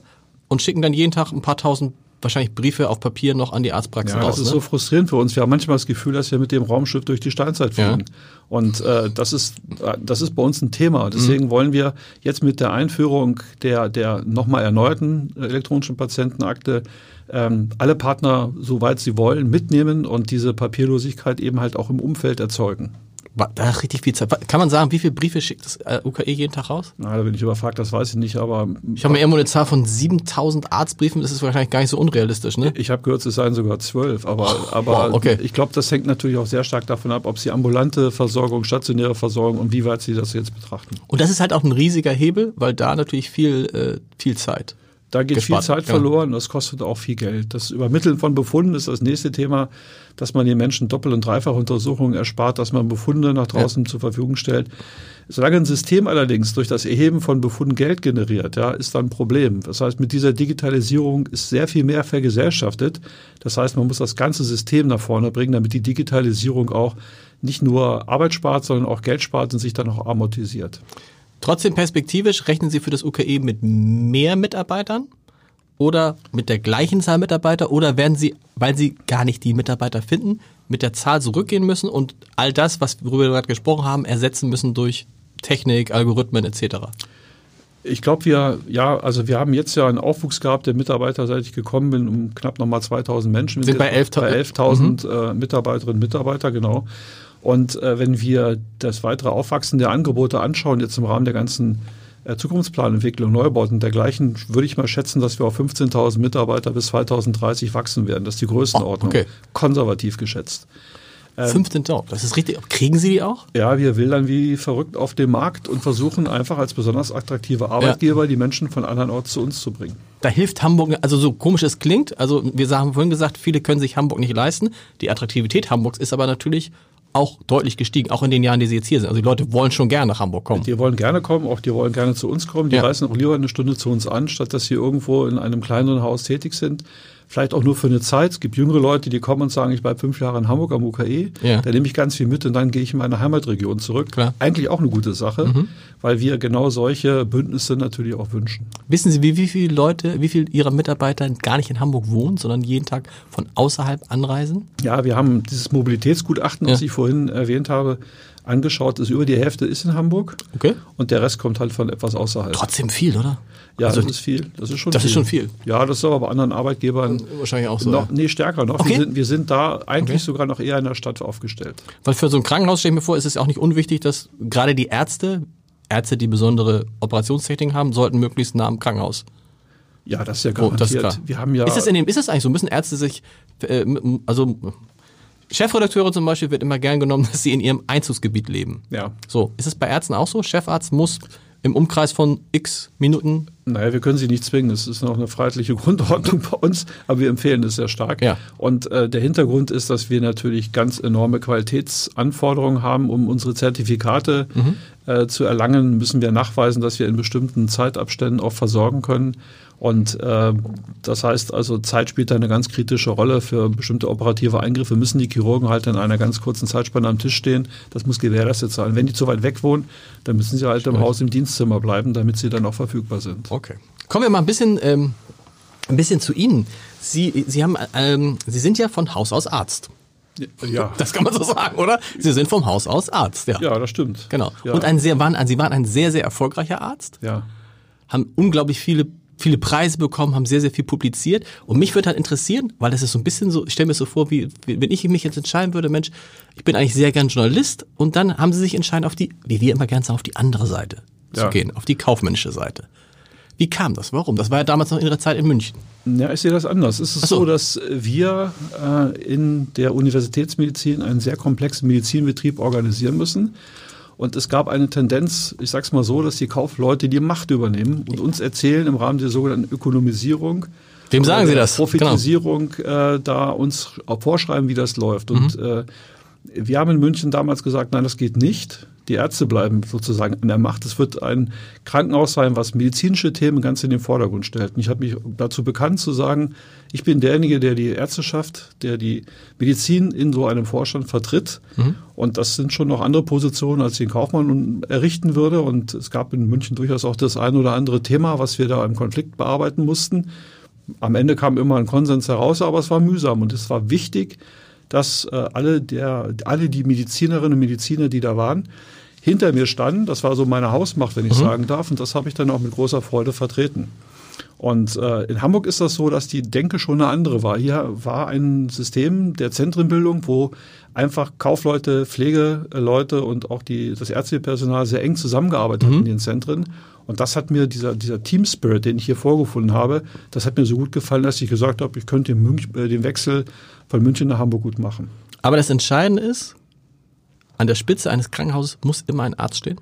und schicken dann jeden Tag ein paar tausend wahrscheinlich Briefe auf Papier noch an die Arztpraxen ja, raus. Das ist ne? so frustrierend für uns. Wir haben manchmal das Gefühl, dass wir mit dem Raumschiff durch die Steinzeit fliegen. Ja. Und äh, das, ist, das ist bei uns ein Thema. Deswegen mhm. wollen wir jetzt mit der Einführung der, der nochmal erneuerten elektronischen Patientenakte ähm, alle Partner, soweit sie wollen, mitnehmen und diese Papierlosigkeit eben halt auch im Umfeld erzeugen. Da ist richtig viel Zeit. Kann man sagen, wie viele Briefe schickt das äh, UKE jeden Tag raus? Na, da bin ich überfragt, das weiß ich nicht, aber. Ich habe mir irgendwo eine Zahl von 7000 Arztbriefen, das ist wahrscheinlich gar nicht so unrealistisch, ne? Ich habe gehört, es seien sogar zwölf, aber, oh, aber wow, okay. ich glaube, das hängt natürlich auch sehr stark davon ab, ob Sie ambulante Versorgung, stationäre Versorgung und wie weit Sie das jetzt betrachten. Und das ist halt auch ein riesiger Hebel, weil da natürlich viel, äh, viel Zeit da geht Gespart, viel Zeit verloren, ja. das kostet auch viel Geld. Das Übermitteln von Befunden ist das nächste Thema, dass man den Menschen Doppel- und Dreifachuntersuchungen erspart, dass man Befunde nach draußen ja. zur Verfügung stellt. Solange ein System allerdings durch das Erheben von Befunden Geld generiert, ja, ist dann ein Problem. Das heißt, mit dieser Digitalisierung ist sehr viel mehr vergesellschaftet. Das heißt, man muss das ganze System nach vorne bringen, damit die Digitalisierung auch nicht nur Arbeit spart, sondern auch Geld spart und sich dann auch amortisiert. Trotzdem perspektivisch rechnen Sie für das UKE mit mehr Mitarbeitern oder mit der gleichen Zahl Mitarbeiter oder werden Sie, weil Sie gar nicht die Mitarbeiter finden, mit der Zahl zurückgehen müssen und all das, was worüber wir gerade gesprochen haben, ersetzen müssen durch Technik, Algorithmen etc. Ich glaube, wir, ja, also wir haben jetzt ja einen Aufwuchs gehabt der Mitarbeiter, seit ich gekommen bin, um knapp nochmal 2000 Menschen. Wir sind bei 11.000 11 mhm. äh, Mitarbeiterinnen und Mitarbeiter, genau. Und äh, wenn wir das weitere Aufwachsen der Angebote anschauen, jetzt im Rahmen der ganzen äh, Zukunftsplanentwicklung, Neubauten und dergleichen, würde ich mal schätzen, dass wir auf 15.000 Mitarbeiter bis 2030 wachsen werden. Das ist die Größenordnung. Oh, okay. Konservativ geschätzt. 15.000, ähm, das ist richtig. Kriegen Sie die auch? Ja, wir wildern wie verrückt auf dem Markt und versuchen einfach als besonders attraktive Arbeitgeber ja. die Menschen von anderen Orten zu uns zu bringen. Da hilft Hamburg, also so komisch es klingt, also wir haben vorhin gesagt, viele können sich Hamburg nicht leisten. Die Attraktivität Hamburgs ist aber natürlich auch deutlich gestiegen, auch in den Jahren, die sie jetzt hier sind. Also die Leute wollen schon gerne nach Hamburg kommen. Die wollen gerne kommen, auch die wollen gerne zu uns kommen. Die ja. reisen auch lieber eine Stunde zu uns an, statt dass sie irgendwo in einem kleineren Haus tätig sind vielleicht auch nur für eine Zeit. Es gibt jüngere Leute, die kommen und sagen, ich bleibe fünf Jahre in Hamburg am UKE. Ja. Da nehme ich ganz viel mit und dann gehe ich in meine Heimatregion zurück. Klar. Eigentlich auch eine gute Sache, mhm. weil wir genau solche Bündnisse natürlich auch wünschen. Wissen Sie, wie, wie viele Leute, wie viele Ihrer Mitarbeiter gar nicht in Hamburg wohnen, sondern jeden Tag von außerhalb anreisen? Ja, wir haben dieses Mobilitätsgutachten, ja. was ich vorhin erwähnt habe, angeschaut. Ist über die Hälfte ist in Hamburg. Okay. Und der Rest kommt halt von etwas außerhalb. Trotzdem viel, oder? Ja, also, das ist viel. Das ist schon das viel. ist schon viel. Ja, das ist aber bei anderen Arbeitgebern wahrscheinlich auch so. Noch, nee, stärker noch. Okay. Wir, sind, wir sind da eigentlich okay. sogar noch eher in der Stadt aufgestellt. Weil für so ein Krankenhaus stelle ich mir vor, ist es auch nicht unwichtig, dass gerade die Ärzte, Ärzte, die besondere Operationstechniken haben, sollten möglichst nah am Krankenhaus. Ja, das ist ja garantiert. Oh, ist Wir haben ja. Ist es in dem, ist es eigentlich so? Müssen Ärzte sich, äh, also Chefredakteure zum Beispiel wird immer gern genommen, dass sie in ihrem Einzugsgebiet leben. Ja. So, ist es bei Ärzten auch so? Chefarzt muss im Umkreis von x Minuten? Naja, wir können sie nicht zwingen. Es ist noch eine freiheitliche Grundordnung bei uns, aber wir empfehlen es sehr stark. Ja. Und äh, der Hintergrund ist, dass wir natürlich ganz enorme Qualitätsanforderungen haben, um unsere Zertifikate mhm. äh, zu erlangen, müssen wir nachweisen, dass wir in bestimmten Zeitabständen auch versorgen können. Und äh, das heißt also, Zeit spielt da eine ganz kritische Rolle für bestimmte operative Eingriffe. Müssen die Chirurgen halt in einer ganz kurzen Zeitspanne am Tisch stehen. Das muss gewährleistet sein. Wenn die zu weit weg wohnen, dann müssen sie halt im Haus im Dienstzimmer bleiben, damit sie dann auch verfügbar sind. Okay. Kommen wir mal ein bisschen, ähm, ein bisschen zu Ihnen. Sie, Sie, haben, ähm, Sie sind ja von Haus aus Arzt. Ja. Das kann man so sagen, oder? Sie sind vom Haus aus Arzt, ja. Ja, das stimmt. Genau. Ja. Und ein sehr, waren, Sie waren ein sehr, sehr erfolgreicher Arzt, Ja. haben unglaublich viele, viele Preise bekommen, haben sehr, sehr viel publiziert. Und mich würde halt interessieren, weil das ist so ein bisschen so, ich stelle mir so vor, wie, wenn ich mich jetzt entscheiden würde, Mensch, ich bin eigentlich sehr gern Journalist und dann haben Sie sich entschieden, auf die, wie wir immer gern sagen, auf die andere Seite zu Ja. gehen, auf die kaufmännische Seite. Wie kam das? Warum? Das war ja damals noch in Ihrer Zeit in München. Ja, ich sehe das anders. Es ist so. so, dass wir äh, in der Universitätsmedizin einen sehr komplexen Medizinbetrieb organisieren müssen. Und es gab eine Tendenz, ich sage es mal so, dass die Kaufleute die Macht übernehmen und uns erzählen im Rahmen der sogenannten Ökonomisierung, Wem sagen Sie der das? Genau. Profitisierung äh, da uns vorschreiben, wie das läuft. Und Mhm. äh, wir haben in München damals gesagt, nein, das geht nicht. Die Ärzte bleiben sozusagen an der Macht. Es wird ein Krankenhaus sein, was medizinische Themen ganz in den Vordergrund stellt. Und ich habe mich dazu bekannt zu sagen, ich bin derjenige, der die Ärzteschaft, der die Medizin in so einem Vorstand vertritt. Mhm. Und das sind schon noch andere Positionen, als den Kaufmann errichten würde. Und es gab in München durchaus auch das ein oder andere Thema, was wir da im Konflikt bearbeiten mussten. Am Ende kam immer ein Konsens heraus, aber es war mühsam und es war wichtig, dass äh, alle, der, alle die Medizinerinnen und Mediziner, die da waren, hinter mir standen. Das war so meine Hausmacht, wenn ich sagen darf. Und das habe ich dann auch mit großer Freude vertreten. Und äh, in Hamburg ist das so, dass die Denke schon eine andere war. Hier war ein System der Zentrenbildung, wo einfach Kaufleute, Pflegeleute und auch die, das ärztliche Personal sehr eng zusammengearbeitet hat in den Zentren. Und das hat mir, dieser, dieser Team Spirit, den ich hier vorgefunden habe, das hat mir so gut gefallen, dass ich gesagt habe, ich könnte den, Münch, äh, den Wechsel von München nach Hamburg gut machen. Aber das Entscheidende ist, an der Spitze eines Krankenhauses muss immer ein Arzt stehen.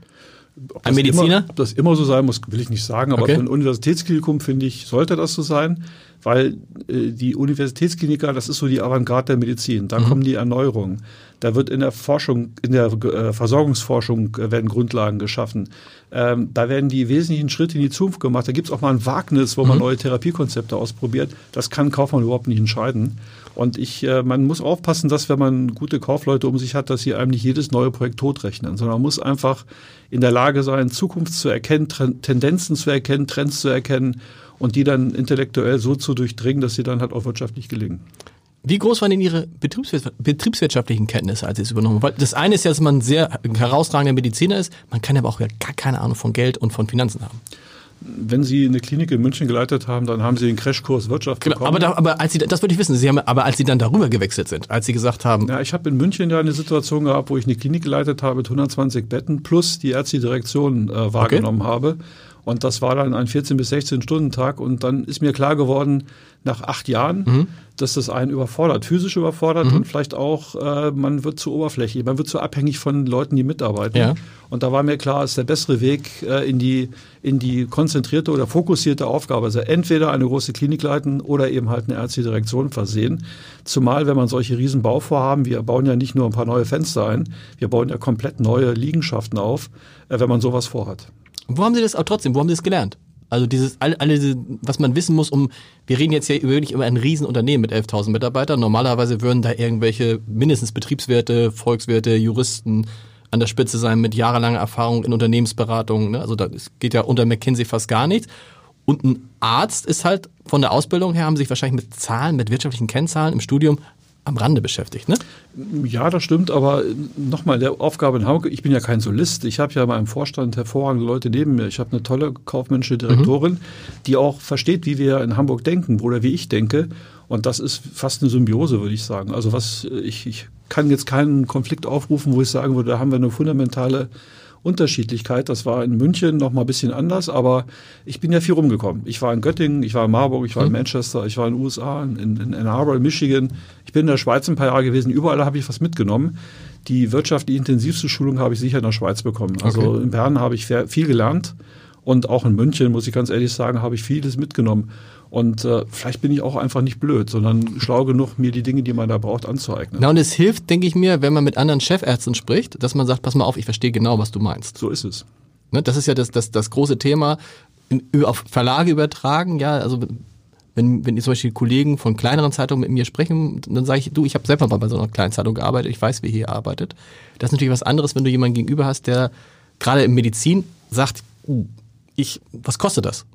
Ob Ein das Mediziner? Immer, ob das immer so sein muss, will ich nicht sagen, aber Okay. für ein Universitätsklinikum, finde ich, sollte das so sein, weil äh, die Universitätskliniker, das ist so die Avantgarde der Medizin. Mhm. Da kommen die Erneuerungen. Da wird in der Forschung, in der äh, Versorgungsforschung äh, werden Grundlagen geschaffen. Ähm, da werden die wesentlichen Schritte in die Zukunft gemacht. Da gibt es auch mal ein Wagnis, wo man Mhm. neue Therapiekonzepte ausprobiert. Das kann Kaufmann überhaupt nicht entscheiden. Und ich, äh, man muss aufpassen, dass wenn man gute Kaufleute um sich hat, dass sie einem nicht jedes neue Projekt totrechnen, sondern man muss einfach in der Lage sein, Zukunft zu erkennen, Tren- Tendenzen zu erkennen, Trends zu erkennen und die dann intellektuell so zu durchdringen, dass sie dann halt auch wirtschaftlich gelingen. Wie groß waren denn Ihre Betriebswir betriebswirtschaftlichen Kenntnisse, als Sie es übernommen haben? Weil das eine ist ja, dass man sehr herausragender Mediziner ist, man kann aber auch gar keine Ahnung von Geld und von Finanzen haben. Wenn Sie eine Klinik in München geleitet haben, dann haben Sie den Crashkurs Wirtschaft Genau, bekommen. aber, da, aber als Sie, das würde ich wissen, Sie haben, aber als Sie dann darüber gewechselt sind, als Sie gesagt haben, Ja, ich habe in München ja eine Situation gehabt, wo ich eine Klinik geleitet habe mit 120 Betten plus die ärztliche Direktion äh, wahrgenommen habe. Und das war dann ein 14 bis 16 Stunden Tag. Und dann ist mir klar geworden, nach acht Jahren, Mhm. dass das einen überfordert, physisch überfordert und vielleicht auch, äh, man wird zu oberflächlich, man wird zu abhängig von Leuten, die mitarbeiten. Ja. Und da war mir klar, ist der bessere Weg äh, in, die, in die konzentrierte oder fokussierte Aufgabe. Also entweder eine große Klinik leiten oder eben halt eine ärztliche Direktion versehen. Zumal, wenn man solche riesen Bauvorhaben, wir bauen ja nicht nur ein paar neue Fenster ein, wir bauen ja komplett neue Liegenschaften auf, äh, wenn man sowas vorhat. Wo haben Sie das auch trotzdem, wo haben Sie das gelernt? Also dieses, alle, alle, was man wissen muss, um, wir reden jetzt hier wirklich über ein Riesenunternehmen mit 11.000 Mitarbeitern. Normalerweise würden da irgendwelche mindestens Betriebswirte, Volkswirte, Juristen an der Spitze sein mit jahrelanger Erfahrung in Unternehmensberatung. Ne? Also da geht ja unter McKinsey fast gar nichts. Und ein Arzt ist halt von der Ausbildung her, haben sich wahrscheinlich mit Zahlen, mit wirtschaftlichen Kennzahlen im Studium am Rande beschäftigt. Ne? Ja, das stimmt, aber nochmal, der Aufgabe in Hamburg, ich bin ja kein Solist, ich habe ja in meinem Vorstand hervorragende Leute neben mir. Ich habe eine tolle kaufmännische Direktorin, die auch versteht, wie wir in Hamburg denken oder wie ich denke. Und das ist fast eine Symbiose, würde ich sagen. Also was ich, ich kann jetzt keinen Konflikt aufrufen, wo ich sagen würde, da haben wir eine fundamentale Unterschiedlichkeit. Das war in München noch mal ein bisschen anders, aber ich bin ja viel rumgekommen. Ich war in Göttingen, ich war in Marburg, ich war in Manchester, ich war in den USA, in, in Ann Arbor, in Michigan. Ich bin in der Schweiz ein paar Jahre gewesen. Überall habe ich was mitgenommen. Die wirtschaftlich intensivste Schulung habe ich sicher in der Schweiz bekommen. Also Okay. in Bern habe ich viel gelernt und auch in München, muss ich ganz ehrlich sagen, habe ich vieles mitgenommen. Und äh, vielleicht bin ich auch einfach nicht blöd, sondern schlau genug, mir die Dinge, die man da braucht, anzueignen. Na, und es hilft, denke ich mir, wenn man mit anderen Chefärzten spricht, dass man sagt, pass mal auf, ich verstehe genau, was du meinst. So ist es. Ne, das ist ja das, das, das große Thema, in, auf Verlage übertragen, ja, also wenn, wenn zum Beispiel Kollegen von kleineren Zeitungen mit mir sprechen, dann sage ich, du, ich habe selber mal bei so einer kleinen Zeitung gearbeitet, ich weiß, wie hier arbeitet. Das ist natürlich was anderes, wenn du jemanden gegenüber hast, der gerade in Medizin sagt, uh, ich, was kostet das?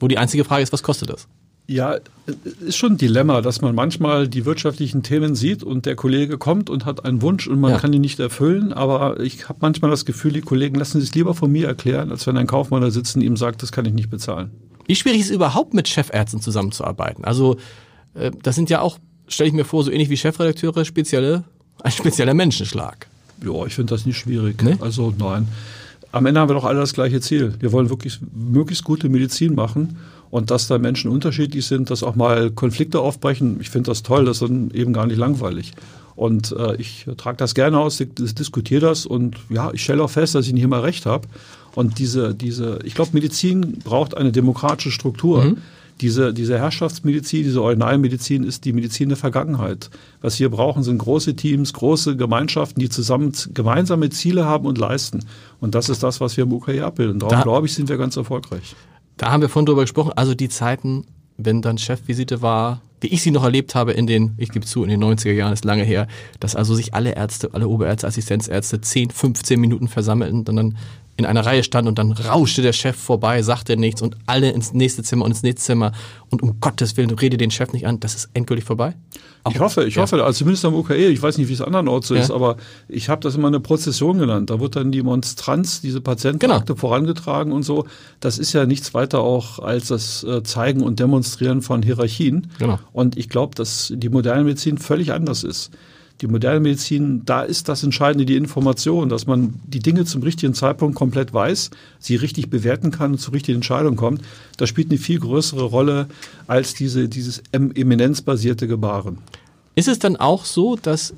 Wo die einzige Frage ist, was kostet das? Ja, ist schon ein Dilemma, dass man manchmal die wirtschaftlichen Themen sieht und der Kollege kommt und hat einen Wunsch und man ja. kann ihn nicht erfüllen. Aber ich habe manchmal das Gefühl, die Kollegen lassen sich lieber von mir erklären, als wenn ein Kaufmann da sitzt und ihm sagt, das kann ich nicht bezahlen. Wie schwierig ist es überhaupt, mit Chefärzten zusammenzuarbeiten? Also, äh, das sind ja auch, stelle ich mir vor, so ähnlich wie Chefredakteure, spezielle, ein spezieller Menschenschlag. Ja, ich finde das nicht schwierig. Nee? Also nein. Am Ende haben wir doch alle das gleiche Ziel. Wir wollen wirklich möglichst gute Medizin machen und dass da Menschen unterschiedlich sind, dass auch mal Konflikte aufbrechen. Ich finde das toll, das ist dann eben gar nicht langweilig. Und äh, ich trage das gerne aus, diskutiere das und ja, ich stelle auch fest, dass ich nicht immer recht habe. Und diese, diese, ich glaube, Medizin braucht eine demokratische Struktur. Mhm. Diese, diese Herrschaftsmedizin, diese Originalmedizin ist die Medizin der Vergangenheit. Was wir brauchen, sind große Teams, große Gemeinschaften, die zusammen gemeinsame Ziele haben und leisten. Und das ist das, was wir im UKE abbilden. Darum glaube ich, sind wir ganz erfolgreich. Da haben wir vorhin drüber gesprochen. Also die Zeiten, wenn dann Chefvisite war, wie ich sie noch erlebt habe in den, ich gebe zu, in den 90er Jahren, ist lange her, dass also sich alle Ärzte, alle Oberärzte, Assistenzärzte 10, 15 Minuten versammelten und dann in einer Reihe stand und dann rauschte der Chef vorbei, sagte nichts und alle ins nächste Zimmer und ins nächste Zimmer und um Gottes Willen, rede den Chef nicht an, das ist endgültig vorbei? Auch, ich hoffe, ich ja. hoffe, also zumindest am UKE, ich weiß nicht, wie es andernorts so ja. ist, aber ich habe das immer eine Prozession genannt. Da wird dann die Monstranz, diese Patientenakte genau. vorangetragen und so. Das ist ja nichts weiter auch als das äh, Zeigen und Demonstrieren von Hierarchien. Genau. Und ich glaube, dass die moderne Medizin völlig anders ist die moderne Medizin, da ist das Entscheidende die Information, dass man die Dinge zum richtigen Zeitpunkt komplett weiß, sie richtig bewerten kann und zu richtigen Entscheidungen kommt. Das spielt eine viel größere Rolle als diese, dieses eminenzbasierte Gebaren. Ist es dann auch so, dass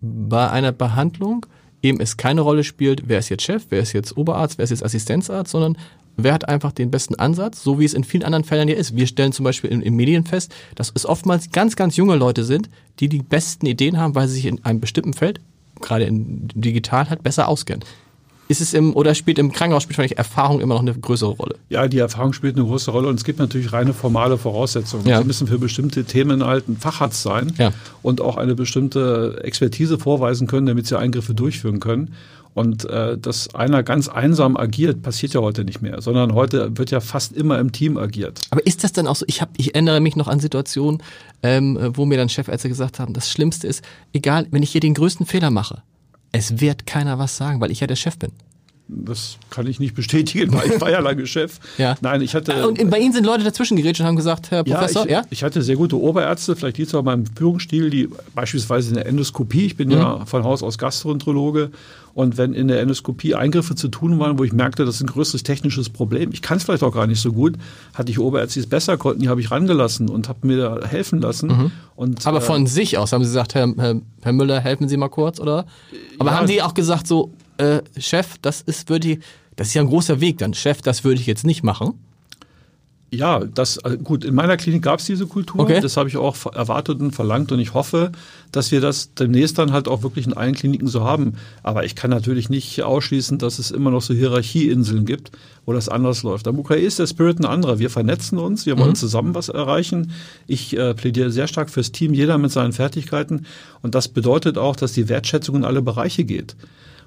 bei einer Behandlung eben es keine Rolle spielt, wer ist jetzt Chef, wer ist jetzt Oberarzt, wer ist jetzt Assistenzarzt, sondern wer hat einfach den besten Ansatz, so wie es in vielen anderen Fällen ja ist. Wir stellen zum Beispiel in, in Medien fest, dass es oftmals ganz, ganz junge Leute sind, die die besten Ideen haben, weil sie sich in einem bestimmten Feld, gerade in digital halt, besser auskennen. Ist es im, oder spielt im Krankenhaus spielt wahrscheinlich Erfahrung immer noch eine größere Rolle? Ja, die Erfahrung spielt eine große Rolle und es gibt natürlich reine formale Voraussetzungen. Ja. Sie müssen für bestimmte Themeninhalten Facharzt sein ja. und auch eine bestimmte Expertise vorweisen können, damit sie Eingriffe durchführen können. Und äh, dass einer ganz einsam agiert, passiert ja heute nicht mehr, sondern heute wird ja fast immer im Team agiert. Aber ist das denn auch so? Ich, hab, ich erinnere mich noch an Situationen, ähm, wo mir dann Chefärzte gesagt haben, das Schlimmste ist, egal, wenn ich hier den größten Fehler mache, es wird keiner was sagen, weil ich ja der Chef bin. Das kann ich nicht bestätigen, weil ich war ja lange Chef. ja. Nein, ich hatte. Und bei Ihnen sind Leute dazwischen geredet und haben gesagt, Herr Professor, ja? Ich, ja? ich hatte sehr gute Oberärzte, vielleicht liegt es auch meinem Führungsstil, die beispielsweise in der Endoskopie, ich bin mhm. ja von Haus aus Gastroenterologe, und wenn in der Endoskopie Eingriffe zu tun waren, wo ich merkte, das ist ein größeres technisches Problem, ich kann es vielleicht auch gar nicht so gut, hatte ich Oberärzte, die es besser konnten, die habe ich rangelassen und habe mir da helfen lassen. Mhm. Und, Aber von äh, sich aus haben Sie gesagt, Herr, Herr, Herr, Müller, helfen Sie mal kurz, oder? Aber ja, haben die auch gesagt, so, äh, Chef, das ist, würde ich, das ist ja ein großer Weg dann. Chef, das würde ich jetzt nicht machen. Ja, das äh, gut. In meiner Klinik gab es diese Kultur. Okay. Das habe ich auch erwartet und verlangt und ich hoffe, dass wir das demnächst dann halt auch wirklich in allen Kliniken so haben. Aber ich kann natürlich nicht ausschließen, dass es immer noch so Hierarchieinseln gibt, wo das anders läuft. Am UKE ist der Spirit ein anderer. Wir vernetzen uns, wir wollen mhm. zusammen was erreichen. Ich äh, plädiere sehr stark fürs Team, jeder mit seinen Fertigkeiten. Und das bedeutet auch, dass die Wertschätzung in alle Bereiche geht.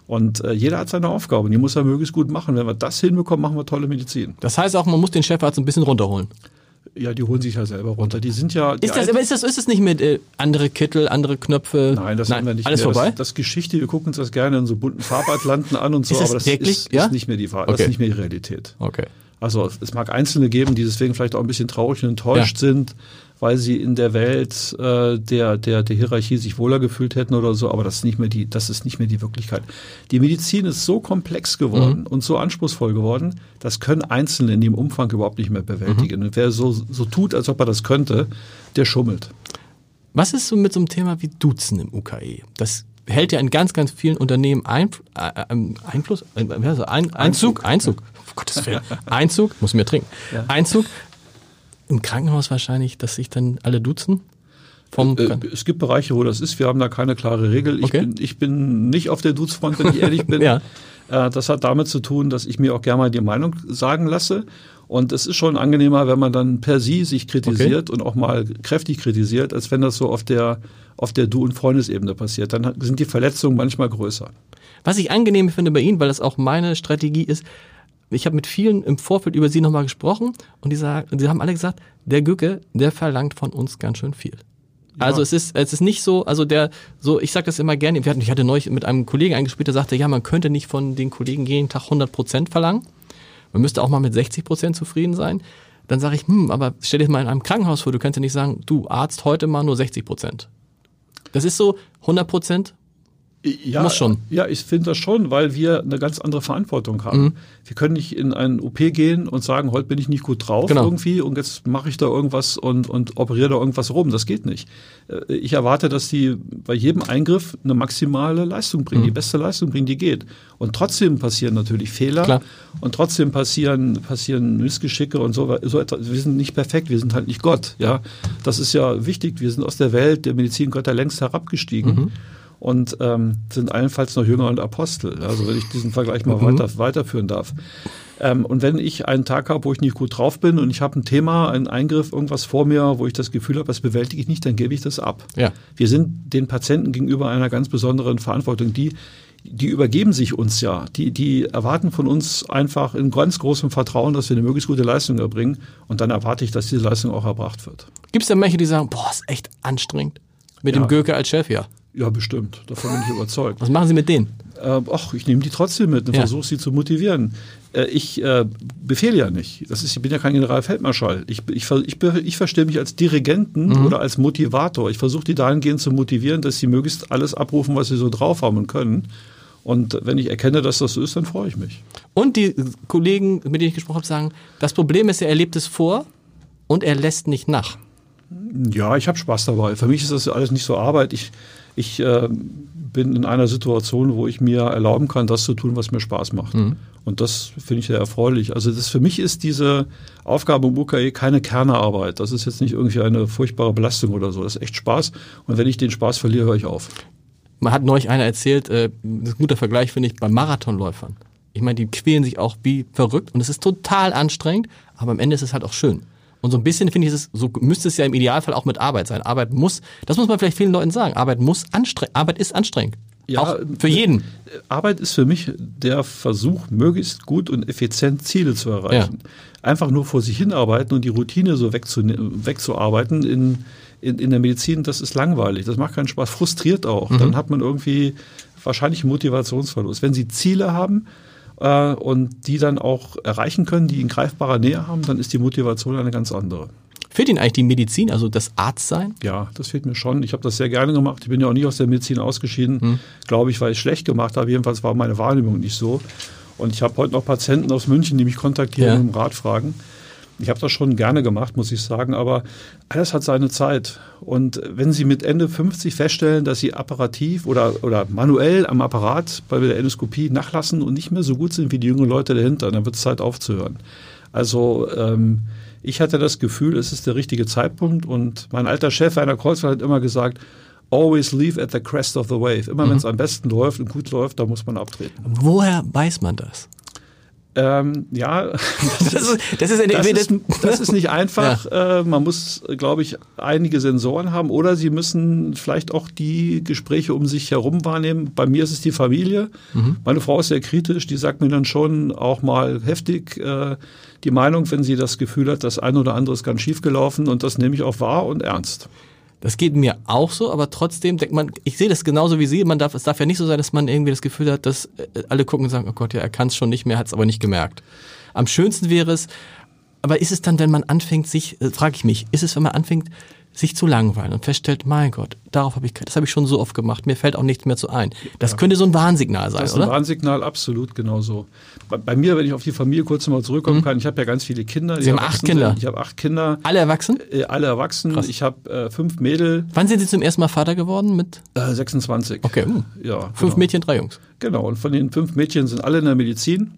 Und äh, jeder hat seine Aufgabe und die muss er möglichst gut machen. Wenn wir das hinbekommen, machen wir tolle Medizin. Das heißt auch, man muss den Chefarzt ein bisschen runterholen. Ja, die holen sich ja selber runter. Die sind ja. Ist das, aber ist das, ist das nicht mit äh, andere Kittel, andere Knöpfe? Nein, das Nein, haben wir nicht alles mehr. vorbei. Das, das Geschichte, wir gucken uns das gerne in so bunten Farbatlanten an und so, ist das aber das wirklich? ist, ja? ist nicht mehr die okay. das ist nicht mehr die Realität. Okay. Also es mag Einzelne geben, die deswegen vielleicht auch ein bisschen traurig und enttäuscht ja. sind, weil sie in der Welt äh, der, der, der Hierarchie sich wohler gefühlt hätten oder so, aber das ist nicht mehr die, das ist nicht mehr die Wirklichkeit. Die Medizin ist so komplex geworden mhm. und so anspruchsvoll geworden, das können Einzelne in dem Umfang überhaupt nicht mehr bewältigen. Mhm. Und wer so, so tut, als ob er das könnte, der schummelt. Was ist so mit so einem Thema wie Duzen im UKE? Das hält ja in ganz, ganz vielen Unternehmen Einf äh, äh Einfluss, äh, Ein, Einzug, Einzug, Einzug. Gottes Willen, Einzug, muss mir trinken, ja. Einzug Im Krankenhaus wahrscheinlich, dass sich dann alle duzen? Vom Äh, es gibt Bereiche, wo das ist. Wir haben da keine klare Regel. Ich, Okay. bin, ich bin nicht auf der Duzfront, wenn ich ehrlich bin. Ja. Äh, das hat damit zu tun, dass ich mir auch gerne mal die Meinung sagen lasse. Und es ist schon angenehmer, wenn man dann per Sie sich kritisiert und auch mal kräftig kritisiert, als wenn das so auf der, auf der Du- und Freundesebene passiert. Dann sind die Verletzungen manchmal größer. Was ich angenehm finde bei Ihnen, weil das auch meine Strategie ist, ich habe mit vielen im Vorfeld über Sie nochmal gesprochen und die, sagen, die haben alle gesagt, der Gücke, der verlangt von uns ganz schön viel. Also es ist es ist nicht so, also der so ich sage das immer gerne. Hatten, ich hatte neulich mit einem Kollegen eingespielt, der sagte, ja man könnte nicht von den Kollegen jeden Tag 100 Prozent verlangen. Man müsste auch mal mit 60 Prozent zufrieden sein. Dann sage ich, hm, aber stell dir mal in einem Krankenhaus vor, du kannst ja nicht sagen, du Arzt heute mal nur 60 Prozent. Das ist so 100 Prozent. Ja, Muss schon. Ja, ich finde das schon, weil wir eine ganz andere Verantwortung haben. Mhm. Wir können nicht in einen OP gehen und sagen, heute bin ich nicht gut drauf Genau. irgendwie und jetzt mache ich da irgendwas und, und operiere da irgendwas rum. Das geht nicht. Äh, Ich erwarte, dass die bei jedem Eingriff eine maximale Leistung bringen, die Mhm. beste Leistung bringen, die geht. Und trotzdem passieren natürlich Fehler Klar. und trotzdem passieren, passieren Missgeschicke und so, so etwas. Wir sind nicht perfekt, wir sind halt nicht Gott. Ja, Das ist ja wichtig. Wir sind aus der Welt der Medizingötter längst herabgestiegen Mhm. Und ähm, sind allenfalls noch Jünger und Apostel. Also wenn ich diesen Vergleich mal Mhm. weiter, weiterführen darf. Ähm, und wenn ich einen Tag habe, wo ich nicht gut drauf bin und ich habe ein Thema, einen Eingriff, irgendwas vor mir, wo ich das Gefühl habe, das bewältige ich nicht, dann gebe ich das ab. Ja. Wir sind den Patienten gegenüber einer ganz besonderen Verantwortung. Die, die übergeben sich uns ja. Die, die erwarten von uns einfach in ganz großem Vertrauen, dass wir eine möglichst gute Leistung erbringen. Und dann erwarte ich, dass diese Leistung auch erbracht wird. Gibt es da welche, die sagen, boah, ist echt anstrengend. Mit Ja. dem Göke als Chef, ja. Ja, bestimmt. Davon bin ich überzeugt. Was machen Sie mit denen? Äh, ach, ich nehme die trotzdem mit und Ja. versuche sie zu motivieren. Äh, ich äh, befehle ja nicht. Das ist, ich bin ja kein Generalfeldmarschall. Ich, ich, ich, ich verstehe mich als Dirigenten Mhm. oder als Motivator. Ich versuche die dahingehend zu motivieren, dass sie möglichst alles abrufen, was sie so drauf haben und können. Und wenn ich erkenne, dass das so ist, dann freue ich mich. Und die Kollegen, mit denen ich gesprochen habe, sagen, das Problem ist, er lebt es vor und er lässt nicht nach. Ja, ich habe Spaß dabei. Für mich ist das alles nicht so Arbeit. Ich, ich äh, bin in einer Situation, wo ich mir erlauben kann, das zu tun, was mir Spaß macht. Und das finde ich sehr erfreulich. Also das für mich ist diese Aufgabe im UKE keine Kernearbeit. Das ist jetzt nicht irgendwie eine furchtbare Belastung oder so. Das ist echt Spaß. Und wenn ich den Spaß verliere, höre ich auf. Man hat neulich einer erzählt, äh, das ist ein guter Vergleich, finde ich, bei Marathonläufern. Ich meine, die quälen sich auch wie verrückt und es ist total anstrengend, aber am Ende ist es halt auch schön. Und so ein bisschen finde ich es, so müsste es ja im Idealfall auch mit Arbeit sein. Arbeit muss, das muss man vielleicht vielen Leuten sagen, Arbeit muss anstrengend, Arbeit ist anstrengend. Ja, auch für jeden. Arbeit ist für mich der Versuch, möglichst gut und effizient Ziele zu erreichen. Einfach nur vor sich hinarbeiten und die Routine so wegzu, wegzuarbeiten in, in, in der Medizin, das ist langweilig. Das macht keinen Spaß, frustriert auch. Dann hat man irgendwie wahrscheinlich einen Motivationsverlust. Wenn Sie Ziele haben äh, und die dann auch erreichen können, die in greifbarer Nähe haben, dann ist die Motivation eine ganz andere. Fehlt Ihnen eigentlich die Medizin, also das Arztsein? Ja, das fehlt mir schon. Ich habe das sehr gerne gemacht. Ich bin ja auch nicht aus der Medizin ausgeschieden, glaube ich, weil ich es schlecht gemacht habe. Jedenfalls war meine Wahrnehmung nicht so. Und ich habe heute noch Patienten aus München, die mich kontaktieren Ja. und um Rat fragen. Ich habe das schon gerne gemacht, muss ich sagen, aber alles hat seine Zeit. Und wenn Sie mit Ende 50 feststellen, dass Sie apparativ oder, oder manuell am Apparat bei der Endoskopie nachlassen und nicht mehr so gut sind wie die jungen Leute dahinter, dann wird es Zeit aufzuhören. Also ähm, ich hatte das Gefühl, es ist der richtige Zeitpunkt und mein alter Chef, Werner Kreuzfeld, hat immer gesagt, always leave at the crest of the wave. Immer wenn es am besten läuft und gut läuft, da muss man abtreten. Woher weiß man das? Ähm, ja, Das ist, das ist, eine, das ist, das ist nicht einfach. Äh, man muss, glaube ich, einige Sensoren haben oder Sie müssen vielleicht auch die Gespräche um sich herum wahrnehmen. Bei mir ist es die Familie. Meine Frau ist sehr kritisch. Die sagt mir dann schon auch mal heftig äh, die Meinung, wenn sie das Gefühl hat, das eine oder andere ist ganz schief gelaufen und das nehme ich auch wahr und ernst. Das geht mir auch so, aber trotzdem denkt man, ich sehe das genauso wie Sie. Man darf, es darf ja nicht so sein, dass man irgendwie das Gefühl hat, dass äh, alle gucken und sagen, oh Gott, ja, er kann es schon nicht mehr, hat es aber nicht gemerkt. Am schönsten wäre es, aber ist es dann, wenn man anfängt, sich, äh, frage ich mich, ist es, wenn man anfängt, sich zu langweilen und feststellt, mein Gott, darauf habe ich, das habe ich schon so oft gemacht, mir fällt auch nichts mehr zu ein. Das könnte so ein Warnsignal sein, Das ist ein oder? Warnsignal, absolut genauso. Bei, bei mir, wenn ich auf die Familie kurz mal zurückkommen kann, ich habe ja ganz viele Kinder. Mhm. Sie haben acht Kinder? Sind. Ich habe acht Kinder, Alle erwachsen? äh, alle erwachsen. Krass. Ich habe äh, fünf Mädel, Wann sind Sie zum ersten Mal Vater geworden? Mit äh, 26. Okay, hm. Ja, fünf genau. Mädchen, drei Jungs. Genau, und von den fünf Mädchen sind alle in der Medizin.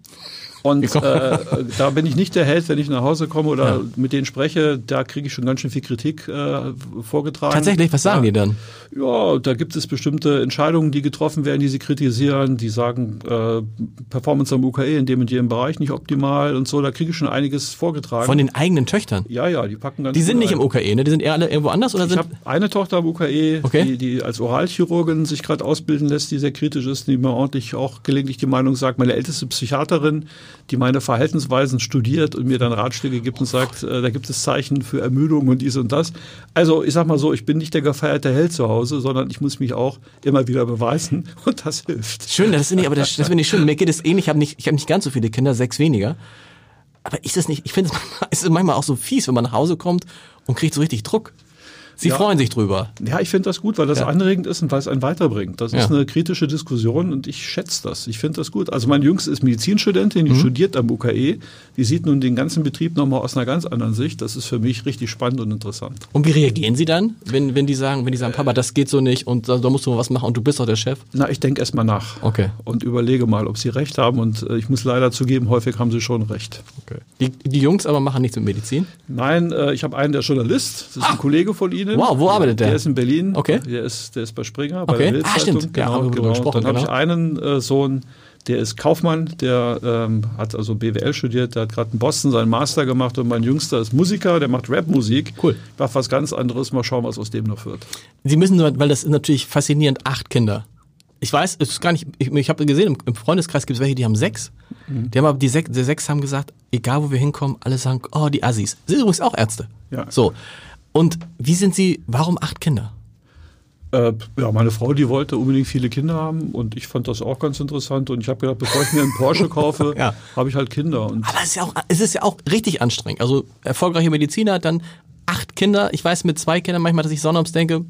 Und äh, da bin ich nicht der Held, wenn ich nach Hause komme oder Ja. mit denen spreche, da kriege ich schon ganz schön viel Kritik äh, vorgetragen. Tatsächlich, was sagen ja. die dann? Ja, da gibt es bestimmte Entscheidungen, die getroffen werden, die sie kritisieren. Die sagen, äh, Performance am UKE in dem und jedem Bereich nicht optimal und so. Da kriege ich schon einiges vorgetragen. Von den eigenen Töchtern? ja, ja, die packen ganz Die sind nicht im UKE, ne? Die sind eher alle irgendwo anders oder Ich habe eine Tochter am UKE, Okay. die, die als Oralchirurgin sich gerade ausbilden lässt, die sehr kritisch ist, die mir ordentlich auch gelegentlich die Meinung sagt. Meine älteste Psychiaterin, die meine Verhaltensweisen studiert und mir dann Ratschläge gibt und sagt, äh, da gibt es Zeichen für Ermüdung und dies und das. Also ich sag mal so, ich bin nicht der gefeierte Held zu Hause, sondern ich muss mich auch immer wieder beweisen und das hilft. Schön, das finde ich, aber das, das finde ich schön. Mir geht es ähnlich. Ich habe nicht, ich habe nicht ganz so viele Kinder, sechs weniger. Aber ist es nicht, ich finde es manchmal, manchmal auch so fies, wenn man nach Hause kommt und kriegt so richtig Druck. Sie Ja. freuen sich drüber. Ja, ich finde das gut, weil das Ja. anregend ist und weil es einen weiterbringt. Das ist Ja. eine kritische Diskussion und ich schätze das. Ich finde das gut. Also mein Jüngste ist Medizinstudentin, die Mhm. studiert am UKE. Die sieht nun den ganzen Betrieb nochmal aus einer ganz anderen Sicht. Das ist für mich richtig spannend und interessant. Und wie reagieren Sie dann, wenn, wenn die sagen, wenn die sagen, Papa, das geht so nicht und da, da musst du mal was machen und du bist doch der Chef? Na, ich denke erst mal nach Okay. und überlege mal, ob sie recht haben. Und äh, ich muss leider zugeben, häufig haben sie schon recht. okay. Die, die Jungs aber machen nichts mit Medizin. Nein, äh, ich habe einen, der ist Journalist. Das ist ein Kollege von Ihnen. Wow, wo arbeitet der? Der ist in Berlin. Okay. Der ist, der ist bei Springer, bei Okay. der Bildzeitung. Ah, stimmt. Ja, Genau, drüber genau. gesprochen, Dann habe ich genau. einen äh, Sohn, der ist Kaufmann, der ähm, hat also BWL studiert, der hat gerade in Boston seinen Master gemacht und mein Jüngster ist Musiker, der macht Rapmusik. Cool. Macht was ganz anderes. Mal schauen, was aus dem noch wird. Sie müssen nur, weil das ist natürlich faszinierend, acht Kinder. Ich weiß, es ist gar nicht, ich, ich habe gesehen, im, Freundeskreis gibt es welche, die haben sechs. Mhm. Die haben aber die sechs, die sechs haben gesagt, egal wo wir hinkommen, alle sagen, oh, die Assis. Sie sind übrigens auch Ärzte. Ja. So. Und wie sind Sie, warum acht Kinder? Äh, ja, meine Frau, die wollte unbedingt viele Kinder haben und ich fand das auch ganz interessant und ich habe gedacht, bevor ich mir einen Porsche kaufe, Ja. habe ich halt Kinder und Aber es ist ja auch, es ist ja auch richtig anstrengend. Also erfolgreicher Mediziner hat dann acht Kinder. Ich weiß mit zwei Kindern manchmal, dass ich sonnabends denke,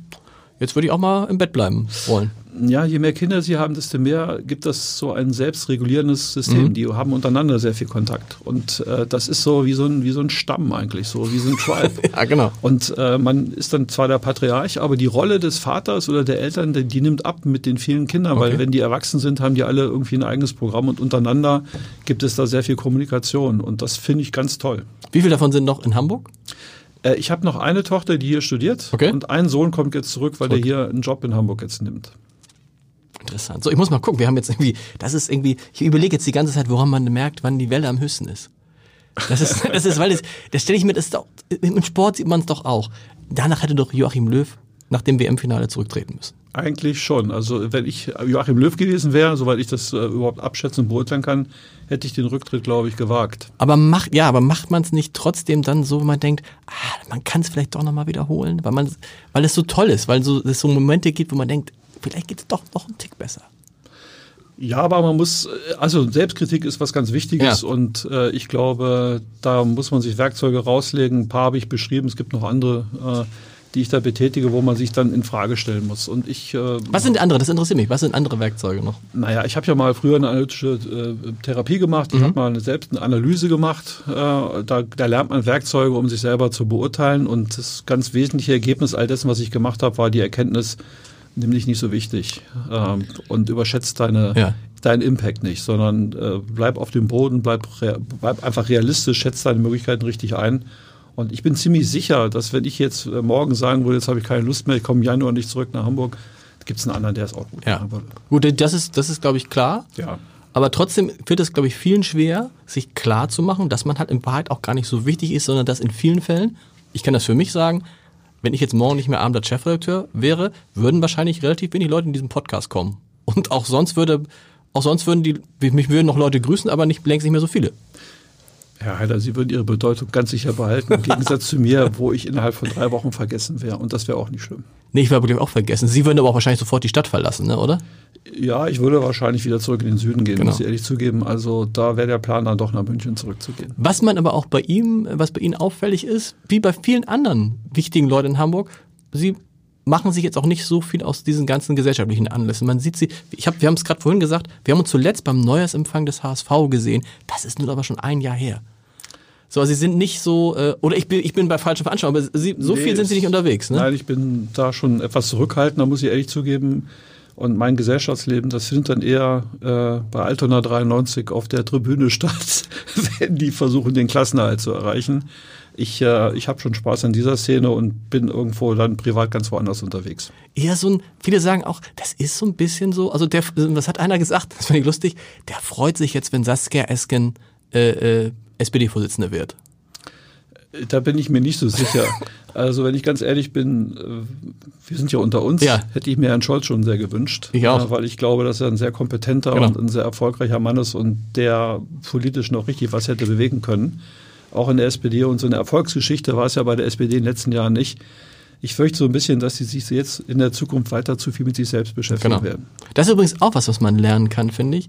jetzt würde ich auch mal im Bett bleiben wollen. Ja, je mehr Kinder sie haben, desto mehr gibt das so ein selbstregulierendes System. Die haben untereinander sehr viel Kontakt. Und äh, das ist so wie so, ein, wie so ein Stamm eigentlich, so wie so ein Tribe. Ja, genau. Und äh, man ist dann zwar der Patriarch, aber die Rolle des Vaters oder der Eltern, die, die nimmt ab mit den vielen Kindern, weil Okay. wenn die erwachsen sind, haben die alle irgendwie ein eigenes Programm und untereinander gibt es da sehr viel Kommunikation. Und das finde ich ganz toll. Wie viele davon sind noch in Hamburg? Äh, ich habe noch eine Tochter, die hier studiert Okay. und ein Sohn kommt jetzt zurück, weil Zurück. der hier einen Job in Hamburg jetzt nimmt. Interessant. So, ich muss mal gucken. Wir haben jetzt irgendwie, das ist irgendwie, ich überlege jetzt die ganze Zeit, woran man merkt, wann die Welle am höchsten ist. Das ist, das ist, weil das, das stelle ich mir, das ist doch, im Sport sieht man es doch auch. Danach hätte doch Joachim Löw nach dem WM-Finale zurücktreten müssen. Eigentlich schon. Also wenn ich Joachim Löw gewesen wäre, soweit ich das äh, überhaupt abschätzen und beurteilen kann, hätte ich den Rücktritt, glaube ich, gewagt. Aber macht, ja, aber macht man es nicht trotzdem dann so, wenn man denkt, ah, man kann es vielleicht doch nochmal wiederholen, weil man, weil es so toll ist, weil so, es so Momente gibt, wo man denkt, vielleicht geht es doch noch einen Tick besser. Ja, aber man muss, äh, also Selbstkritik ist was ganz Wichtiges Ja. und äh, ich glaube, da muss man sich Werkzeuge rauslegen. Ein paar habe ich beschrieben, es gibt noch andere, äh, die ich da betätige, wo man sich dann in Frage stellen muss. Und ich, äh, Was sind die andere? Das interessiert mich. Was sind andere Werkzeuge noch? naja, ich habe ja mal früher eine analytische äh, Therapie gemacht, ich habe mal eine, selbst eine Analyse gemacht. Äh, da, da lernt man Werkzeuge, um sich selber zu beurteilen. Und das ganz wesentliche Ergebnis all dessen, was ich gemacht habe, war die Erkenntnis, nimm dich nicht so wichtig ähm, und überschätzt deine, Ja. deinen Impact nicht, sondern äh, bleib auf dem Boden, bleib, bleib einfach realistisch, schätzt deine Möglichkeiten richtig ein. Und ich bin ziemlich sicher, dass wenn ich jetzt äh, morgen sagen würde, jetzt habe ich keine Lust mehr, ich komme im Januar nicht zurück nach Hamburg, gibt es einen anderen, der es auch gut Ja. machen würde. Gut, das ist, das ist, glaube ich, klar. Ja. Aber trotzdem wird es, glaube ich, vielen schwer, sich klar zu machen, dass man halt in Wahrheit auch gar nicht so wichtig ist, sondern dass in vielen Fällen, ich kann das für mich sagen, wenn ich jetzt morgen nicht mehr Abend als Chefredakteur wäre, würden wahrscheinlich relativ wenig Leute in diesen Podcast kommen. Und auch sonst würde, auch sonst würden die, mich würden noch Leute grüßen, aber nicht, längst nicht mehr so viele. Herr Heider, Sie würden Ihre Bedeutung ganz sicher behalten, im Gegensatz zu mir, wo ich innerhalb von drei Wochen vergessen wäre. Und das wäre auch nicht schlimm. Nee, ich würde auch vergessen. Sie würden aber auch wahrscheinlich sofort die Stadt verlassen, ne, oder? Ja, ich würde wahrscheinlich wieder zurück in den Süden gehen, Genau. muss ich ehrlich zugeben. Also da wäre der Plan, dann doch nach München zurückzugehen. Was man aber auch bei ihm, was bei Ihnen auffällig ist, wie bei vielen anderen wichtigen Leuten in Hamburg, Sie machen sich jetzt auch nicht so viel aus diesen ganzen gesellschaftlichen Anlässen. Man sieht sie, ich hab, wir haben es gerade vorhin gesagt, wir haben uns zuletzt beim Neujahrsempfang des HSV gesehen. Das ist nun aber schon ein Jahr her. So, also sie sind nicht so, äh, oder ich bin, ich bin bei falschen Veranstaltungen, aber sie, so Nee, viel sind sie nicht unterwegs, ne? Nein, ich bin da schon etwas zurückhaltend, da muss ich ehrlich zugeben. Und mein Gesellschaftsleben, das findet dann eher äh, bei Altona 93 auf der Tribüne statt, wenn die versuchen, den Klassenerhalt zu erreichen. Ich, äh, ich habe schon Spaß an dieser Szene und bin irgendwo dann privat ganz woanders unterwegs. Eher so ein, viele sagen auch, das ist so ein bisschen so, also der, was hat einer gesagt, das fand ich lustig, der freut sich jetzt, wenn Saskia Esken äh, äh, SPD-Vorsitzende wird. Da bin ich mir nicht so sicher. Also wenn ich ganz ehrlich bin, äh, wir sind ja unter uns, Ja. hätte ich mir Herrn Scholz schon sehr gewünscht. Ich auch. Weil ich glaube, dass er ein sehr kompetenter Genau. und ein sehr erfolgreicher Mann ist und der politisch noch richtig was hätte bewegen können. Auch in der SPD und so eine Erfolgsgeschichte war es ja bei der SPD in den letzten Jahren nicht. Ich fürchte so ein bisschen, dass sie sich jetzt in der Zukunft weiter zu viel mit sich selbst beschäftigen Genau. werden. Das ist übrigens auch was, was man lernen kann, finde ich.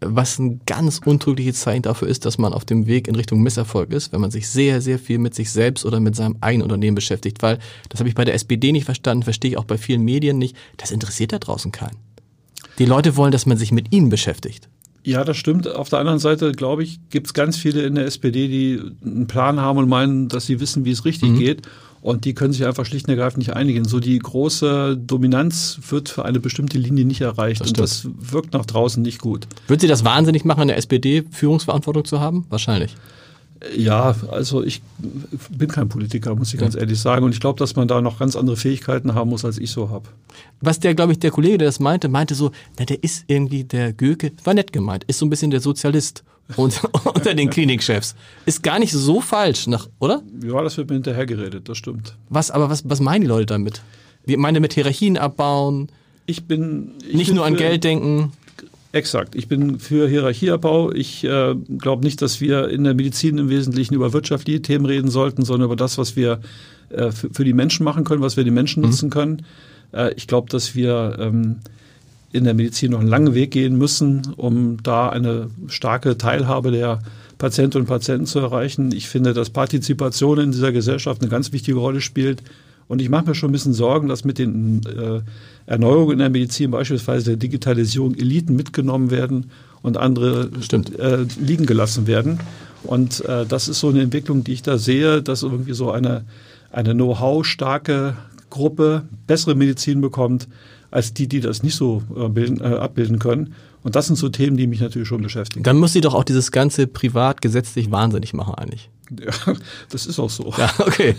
Was ein ganz untrügliches Zeichen dafür ist, dass man auf dem Weg in Richtung Misserfolg ist, wenn man sich sehr, sehr viel mit sich selbst oder mit seinem eigenen Unternehmen beschäftigt. Weil, das habe ich bei der SPD nicht verstanden, verstehe ich auch bei vielen Medien nicht. Das interessiert da draußen keinen. Die Leute wollen, dass man sich mit ihnen beschäftigt. Ja, das stimmt. Auf der anderen Seite, glaube ich, gibt es ganz viele in der SPD, die einen Plan haben und meinen, dass sie wissen, wie es richtig geht. Und die können sich einfach schlicht und ergreifend nicht einigen. So die große Dominanz wird für eine bestimmte Linie nicht erreicht. Das und das wirkt nach draußen nicht gut. Würde sie das wahnsinnig machen, in der SPD Führungsverantwortung zu haben? Wahrscheinlich. Ja, also ich bin kein Politiker, muss ich ganz ehrlich sagen. Und ich glaube, dass man da noch ganz andere Fähigkeiten haben muss, als ich so habe. Was der, glaube ich, der Kollege, der das meinte, meinte so, na, der ist irgendwie der Göke, war nett gemeint, ist so ein bisschen der Sozialist unter, unter den Klinikchefs. Ist gar nicht so falsch, nach, oder? Ja, das wird mir hinterher geredet, das stimmt. Was, aber was, was meinen die Leute damit? Die meinen mit Hierarchien abbauen, Ich bin ich nicht bin nur an Geld denken. Exakt. Ich bin für Hierarchieabbau. Ich äh, glaube nicht, dass wir in der Medizin im Wesentlichen über wirtschaftliche Themen reden sollten, sondern über das, was wir äh, für, für die Menschen machen können, was wir den Menschen nutzen können. Äh, ich glaube, dass wir ähm, in der Medizin noch einen langen Weg gehen müssen, um da eine starke Teilhabe der Patientinnen und Patienten zu erreichen. Ich finde, dass Partizipation in dieser Gesellschaft eine ganz wichtige Rolle spielt. Und ich mache mir schon ein bisschen Sorgen, dass mit den äh, Erneuerungen in der Medizin, beispielsweise der Digitalisierung, Eliten mitgenommen werden und andere. Äh, liegen gelassen werden. Und äh, das ist so eine Entwicklung, die ich da sehe, dass irgendwie so eine, eine Know-how-starke Gruppe bessere Medizin bekommt, als die, die das nicht so äh, bilden, äh, abbilden können. Und das sind so Themen, die mich natürlich schon beschäftigen. Dann muss sie doch auch dieses ganze privat gesetzlich wahnsinnig machen eigentlich. Ja, das ist auch so. Ja, okay.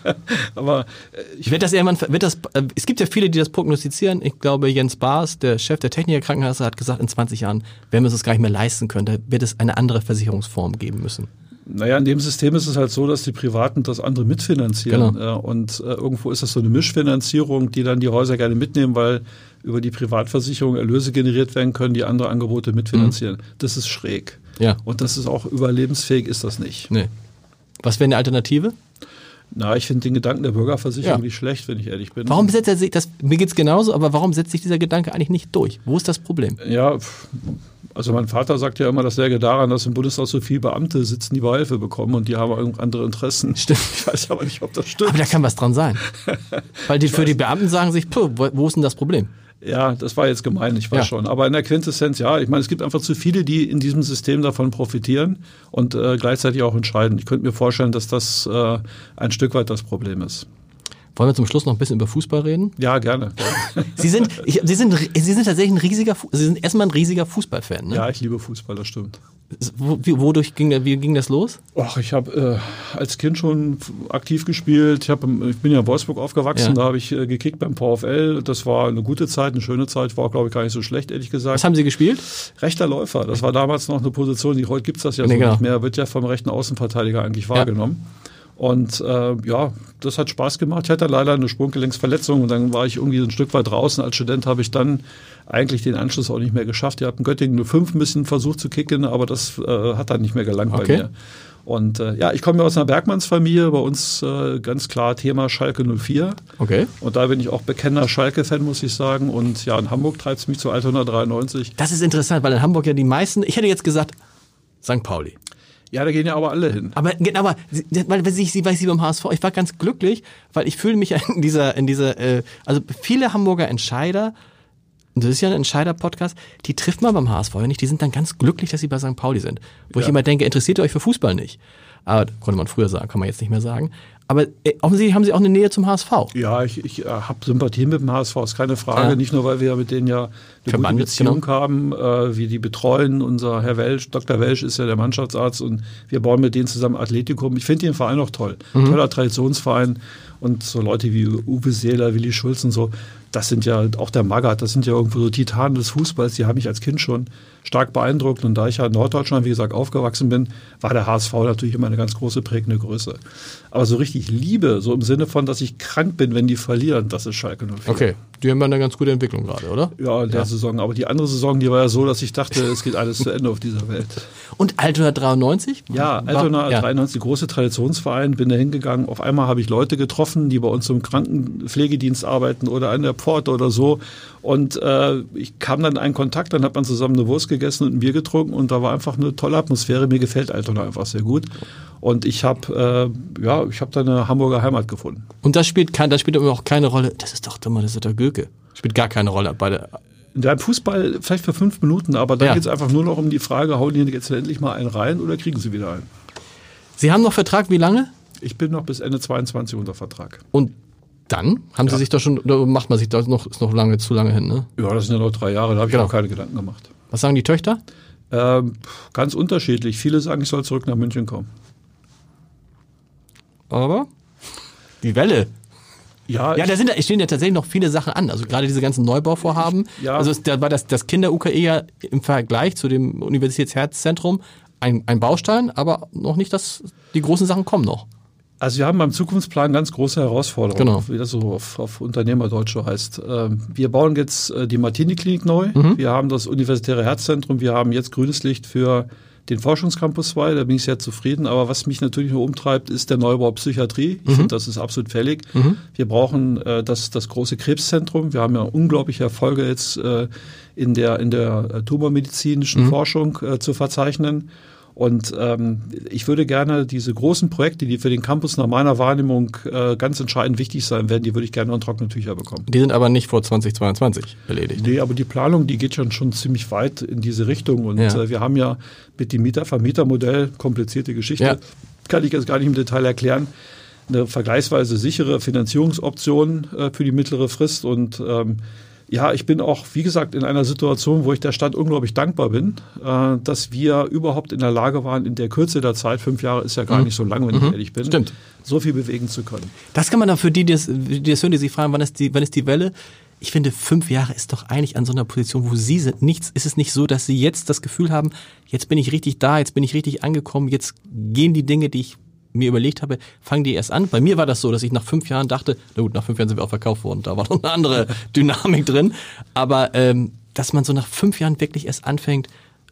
Aber äh, ich Wird das irgendwann, wird das, äh, es gibt ja viele, die das prognostizieren. Ich glaube, Jens Baas, der Chef der Technikerkrankenkasse, hat gesagt, in 20 Jahren werden wir uns das gar nicht mehr leisten können. Da wird es eine andere Versicherungsform geben müssen. Naja, in dem System ist es halt so, dass die Privaten das andere mitfinanzieren. Genau. Äh, Und äh, irgendwo ist das so eine Mischfinanzierung, die dann die Häuser gerne mitnehmen, weil über die Privatversicherung Erlöse generiert werden können, die andere Angebote mitfinanzieren. Das ist schräg. Mhm. Ja. Und das ist auch überlebensfähig, ist das nicht. Nee. Was wäre eine Alternative? Na, ich finde den Gedanken der Bürgerversicherung Ja. nicht schlecht, wenn ich ehrlich bin. Warum setzt er sich, das, mir geht's genauso, aber warum setzt sich dieser Gedanke eigentlich nicht durch? Wo ist das Problem? Ja, also mein Vater sagt ja immer, das läge daran, dass im Bundestag so viele Beamte sitzen, die Beihilfe bekommen und die haben andere Interessen. Stimmt. Ich weiß aber nicht, ob das stimmt. Aber da kann was dran sein. Weil die, für die Beamten sagen sich, wo ist denn das Problem? Ja, das war jetzt gemein, ich weiß Ja. schon. Aber in der Quintessenz, ja, ich meine, es gibt einfach zu viele, die in diesem System davon profitieren und äh, gleichzeitig auch entscheiden. Ich könnte mir vorstellen, dass das äh, ein Stück weit das Problem ist. Wollen wir zum Schluss noch ein bisschen über Fußball reden? Ja, gerne. Sie sind, ich, Sie sind, Sie sind tatsächlich ein riesiger, Sie sind erstmal ein riesiger Fußballfan, ne? ja, ich liebe Fußball, das stimmt. Wo, wodurch ging, wie ging das los? Ach, ich habe äh, als Kind schon aktiv gespielt. Ich, hab, ich bin ja in Wolfsburg aufgewachsen, Ja. da habe ich äh, gekickt beim VfL. Das war eine gute Zeit, eine schöne Zeit, war, glaube ich, gar nicht so schlecht, ehrlich gesagt. Was haben Sie gespielt? Rechter Läufer, das war damals noch eine Position, die heute gibt's das ja Nee, so genau. nicht mehr, wird ja vom rechten Außenverteidiger eigentlich wahrgenommen. Und äh, ja, das hat Spaß gemacht. Ich hatte leider eine Sprunggelenksverletzung und dann war ich irgendwie ein Stück weit draußen. Als Student habe ich dann eigentlich den Anschluss auch nicht mehr geschafft. Wir hatten Göttingen eine 5 ein bisschen versucht zu kicken, aber das äh, hat dann nicht mehr gelangt Okay. bei mir. Und äh, ja, ich komme ja aus einer Bergmannsfamilie, bei uns äh, ganz klar Thema Schalke 04. Okay. Und da bin ich auch bekennender Schalke-Fan, muss ich sagen. Und ja, in Hamburg treibt es mich zu Altona 93. Das ist interessant, weil in Hamburg ja die meisten, ich hätte jetzt gesagt, St. Pauli. Ja, da gehen ja aber alle hin. Aber, aber Sie- weil, weil, ich, weil ich sie beim HSV, ich war ganz glücklich, weil ich fühle mich in dieser, in dieser, äh, also viele Hamburger Entscheider, das ist ja ein Entscheider-Podcast, die trifft man beim HSV ja nicht, die sind dann ganz glücklich, dass sie bei St. Pauli sind. Wo ich Ja. immer denke, interessiert ihr euch für Fußball nicht? Aber konnte man früher sagen, kann man jetzt nicht mehr sagen. Aber äh, offensichtlich haben Sie auch eine Nähe zum HSV. Ja, ich, ich äh, habe Sympathie mit dem HSV, ist keine Frage. Ja. Nicht nur, weil wir mit denen ja eine Verbandet, gute Beziehung genau. haben, äh, wie die betreuen. Unser Herr Welsch, Dr. Welsch ist ja der Mannschaftsarzt und wir bauen mit denen zusammen Athletikum. Ich finde den Verein auch toll. Mhm. Toller Traditionsverein und so Leute wie Uwe Seeler, Willi Schulz und so. Das sind ja auch der Magath, das sind ja irgendwo so Titanen des Fußballs. Die haben mich als Kind schon stark beeindruckt. Und da ich ja in Norddeutschland, wie gesagt, aufgewachsen bin, war der HSV natürlich immer eine ganz große prägende Größe. Aber so richtig Liebe, so im Sinne von, dass ich krank bin, wenn die verlieren, das ist Schalke 04. Okay, die haben ja eine ganz gute Entwicklung gerade, oder? Ja, in der Saison. Aber die andere Saison, die war ja so, dass ich dachte, es geht alles zu Ende auf dieser Welt. Und Altona 93? Ja, Altona ja. 93, große Traditionsverein, bin da hingegangen. Auf einmal habe ich Leute getroffen, die bei uns im Krankenpflegedienst arbeiten oder an der Pforte oder so. Und äh, ich kam dann in einen Kontakt, dann hat man zusammen eine Wurst gegessen und ein Bier getrunken und da war einfach eine tolle Atmosphäre. Mir gefällt Altona einfach sehr gut. Und ich habe äh, ja, ich habe da eine Hamburger Heimat gefunden. Und das spielt, kein, das spielt aber auch keine Rolle. Das ist doch immer, das ist der Göke. Spielt gar keine Rolle bei der. Beim Fußball vielleicht für fünf Minuten, aber dann Ja. geht es einfach nur noch um die Frage, hauen die jetzt endlich mal einen rein oder kriegen sie wieder einen? Sie haben noch Vertrag, wie lange? Ich bin noch bis Ende 22 unter Vertrag. Und dann haben Sie sich da schon, oder macht man sich da noch, ist noch lange, zu lange hin, ne? Ja, das sind ja noch drei Jahre, da habe ich Genau. auch keine Gedanken gemacht. Was sagen die Töchter? Ähm, ganz unterschiedlich. Viele sagen, ich soll zurück nach München kommen. Aber die Welle. Ja, Ja, da sind, stehen ja tatsächlich noch viele Sachen an. Also gerade diese ganzen Neubauvorhaben. Ja. Also da war das, das Kinder-UKE ja im Vergleich zu dem Universitätsherzzentrum ein, ein Baustein, aber noch nicht, dass die großen Sachen kommen noch. also wir haben beim Zukunftsplan ganz große Herausforderungen, Genau. wie das so auf, auf Unternehmerdeutsch so heißt. Ähm, wir bauen jetzt äh, die Martini-Klinik neu. Mhm. Wir haben das Universitäre Herzzentrum. Wir haben jetzt grünes Licht für den Forschungscampus 2. Da bin ich sehr zufrieden. Aber was mich natürlich nur umtreibt, ist der Neubau Psychiatrie. Mhm. Ich finde, das ist absolut fällig. Wir brauchen äh, das, das große Krebszentrum. Wir haben ja unglaubliche Erfolge jetzt äh, in der, in der äh, tumormedizinischen Forschung äh, zu verzeichnen. Und ähm, ich würde gerne diese großen Projekte, die für den Campus nach meiner Wahrnehmung äh, ganz entscheidend wichtig sein werden, die würde ich gerne in trockene Tücher bekommen. Die sind aber nicht vor 2022 erledigt. Nee, aber die Planung, die geht schon, schon ziemlich weit in diese Richtung. Und Ja. äh, wir haben ja mit dem Mieter-Vermieter-Modell, komplizierte Geschichte, Ja. kann ich jetzt gar nicht im Detail erklären, eine vergleichsweise sichere Finanzierungsoption äh, für die mittlere Frist. Und ähm, ja, ich bin auch, wie gesagt, in einer Situation, wo ich der Stadt unglaublich dankbar bin, äh, dass wir überhaupt in der Lage waren, in der Kürze der Zeit, fünf Jahre ist ja gar nicht so lang, wenn ich ehrlich bin, Mhm. Stimmt. so viel bewegen zu können. Das kann man dann für die, die das, die das hören, die sich fragen, wann ist die, wann ist die Welle? Ich finde, fünf Jahre ist doch eigentlich an so einer Position, wo Sie sind. Nichts, ist es nicht so, dass Sie jetzt das Gefühl haben, jetzt bin ich richtig da, jetzt bin ich richtig angekommen, jetzt gehen die Dinge, die ich mir überlegt habe, fangen die erst an. Bei mir war das so, dass ich nach fünf Jahren dachte, na gut, nach fünf Jahren sind wir auch verkauft worden, da war noch eine andere Dynamik drin. Aber ähm, dass man so nach fünf Jahren wirklich erst anfängt,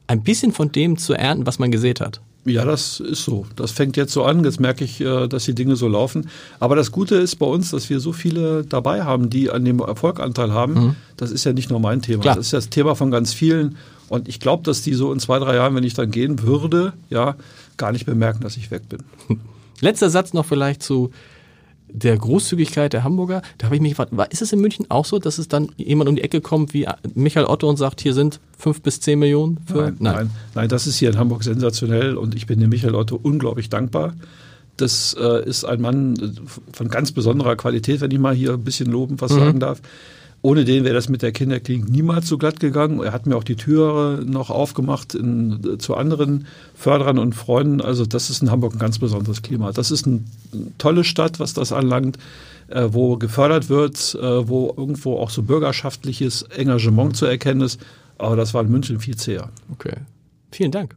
ein bisschen von dem zu ernten, was man gesät hat. Ja, das ist so. Das fängt jetzt so an. Jetzt merke ich, äh, dass die Dinge so laufen. Aber das Gute ist bei uns, dass wir so viele dabei haben, die an dem Erfolganteil haben. Das ist ja nicht nur mein Thema. Mhm. Klar. Das ist das Thema von ganz vielen. Und ich glaube, dass die so in zwei, drei Jahren, wenn ich dann gehen würde, ja, gar nicht bemerken, dass ich weg bin. Letzter Satz noch vielleicht zu der Großzügigkeit der Hamburger. Da habe ich mich gefragt, ist es in München auch so, dass es dann jemand um die Ecke kommt wie Michael Otto und sagt, hier sind fünf bis zehn Millionen für. Nein, nein, nein, das ist hier in Hamburg sensationell und ich bin dem Michael Otto unglaublich dankbar. Das äh, ist ein Mann äh, von ganz besonderer Qualität, wenn ich mal hier ein bisschen lobend was sagen darf. Ohne den wäre das mit der Kinderklinik niemals so glatt gegangen. Er hat mir auch die Türe noch aufgemacht in, äh, zu anderen Förderern und Freunden. Also das ist in Hamburg ein ganz besonderes Klima. Das ist eine tolle Stadt, was das anlangt, äh, wo gefördert wird, äh, wo irgendwo auch so bürgerschaftliches Engagement zu erkennen ist. Aber das war in München viel zäher. Okay. Vielen Dank.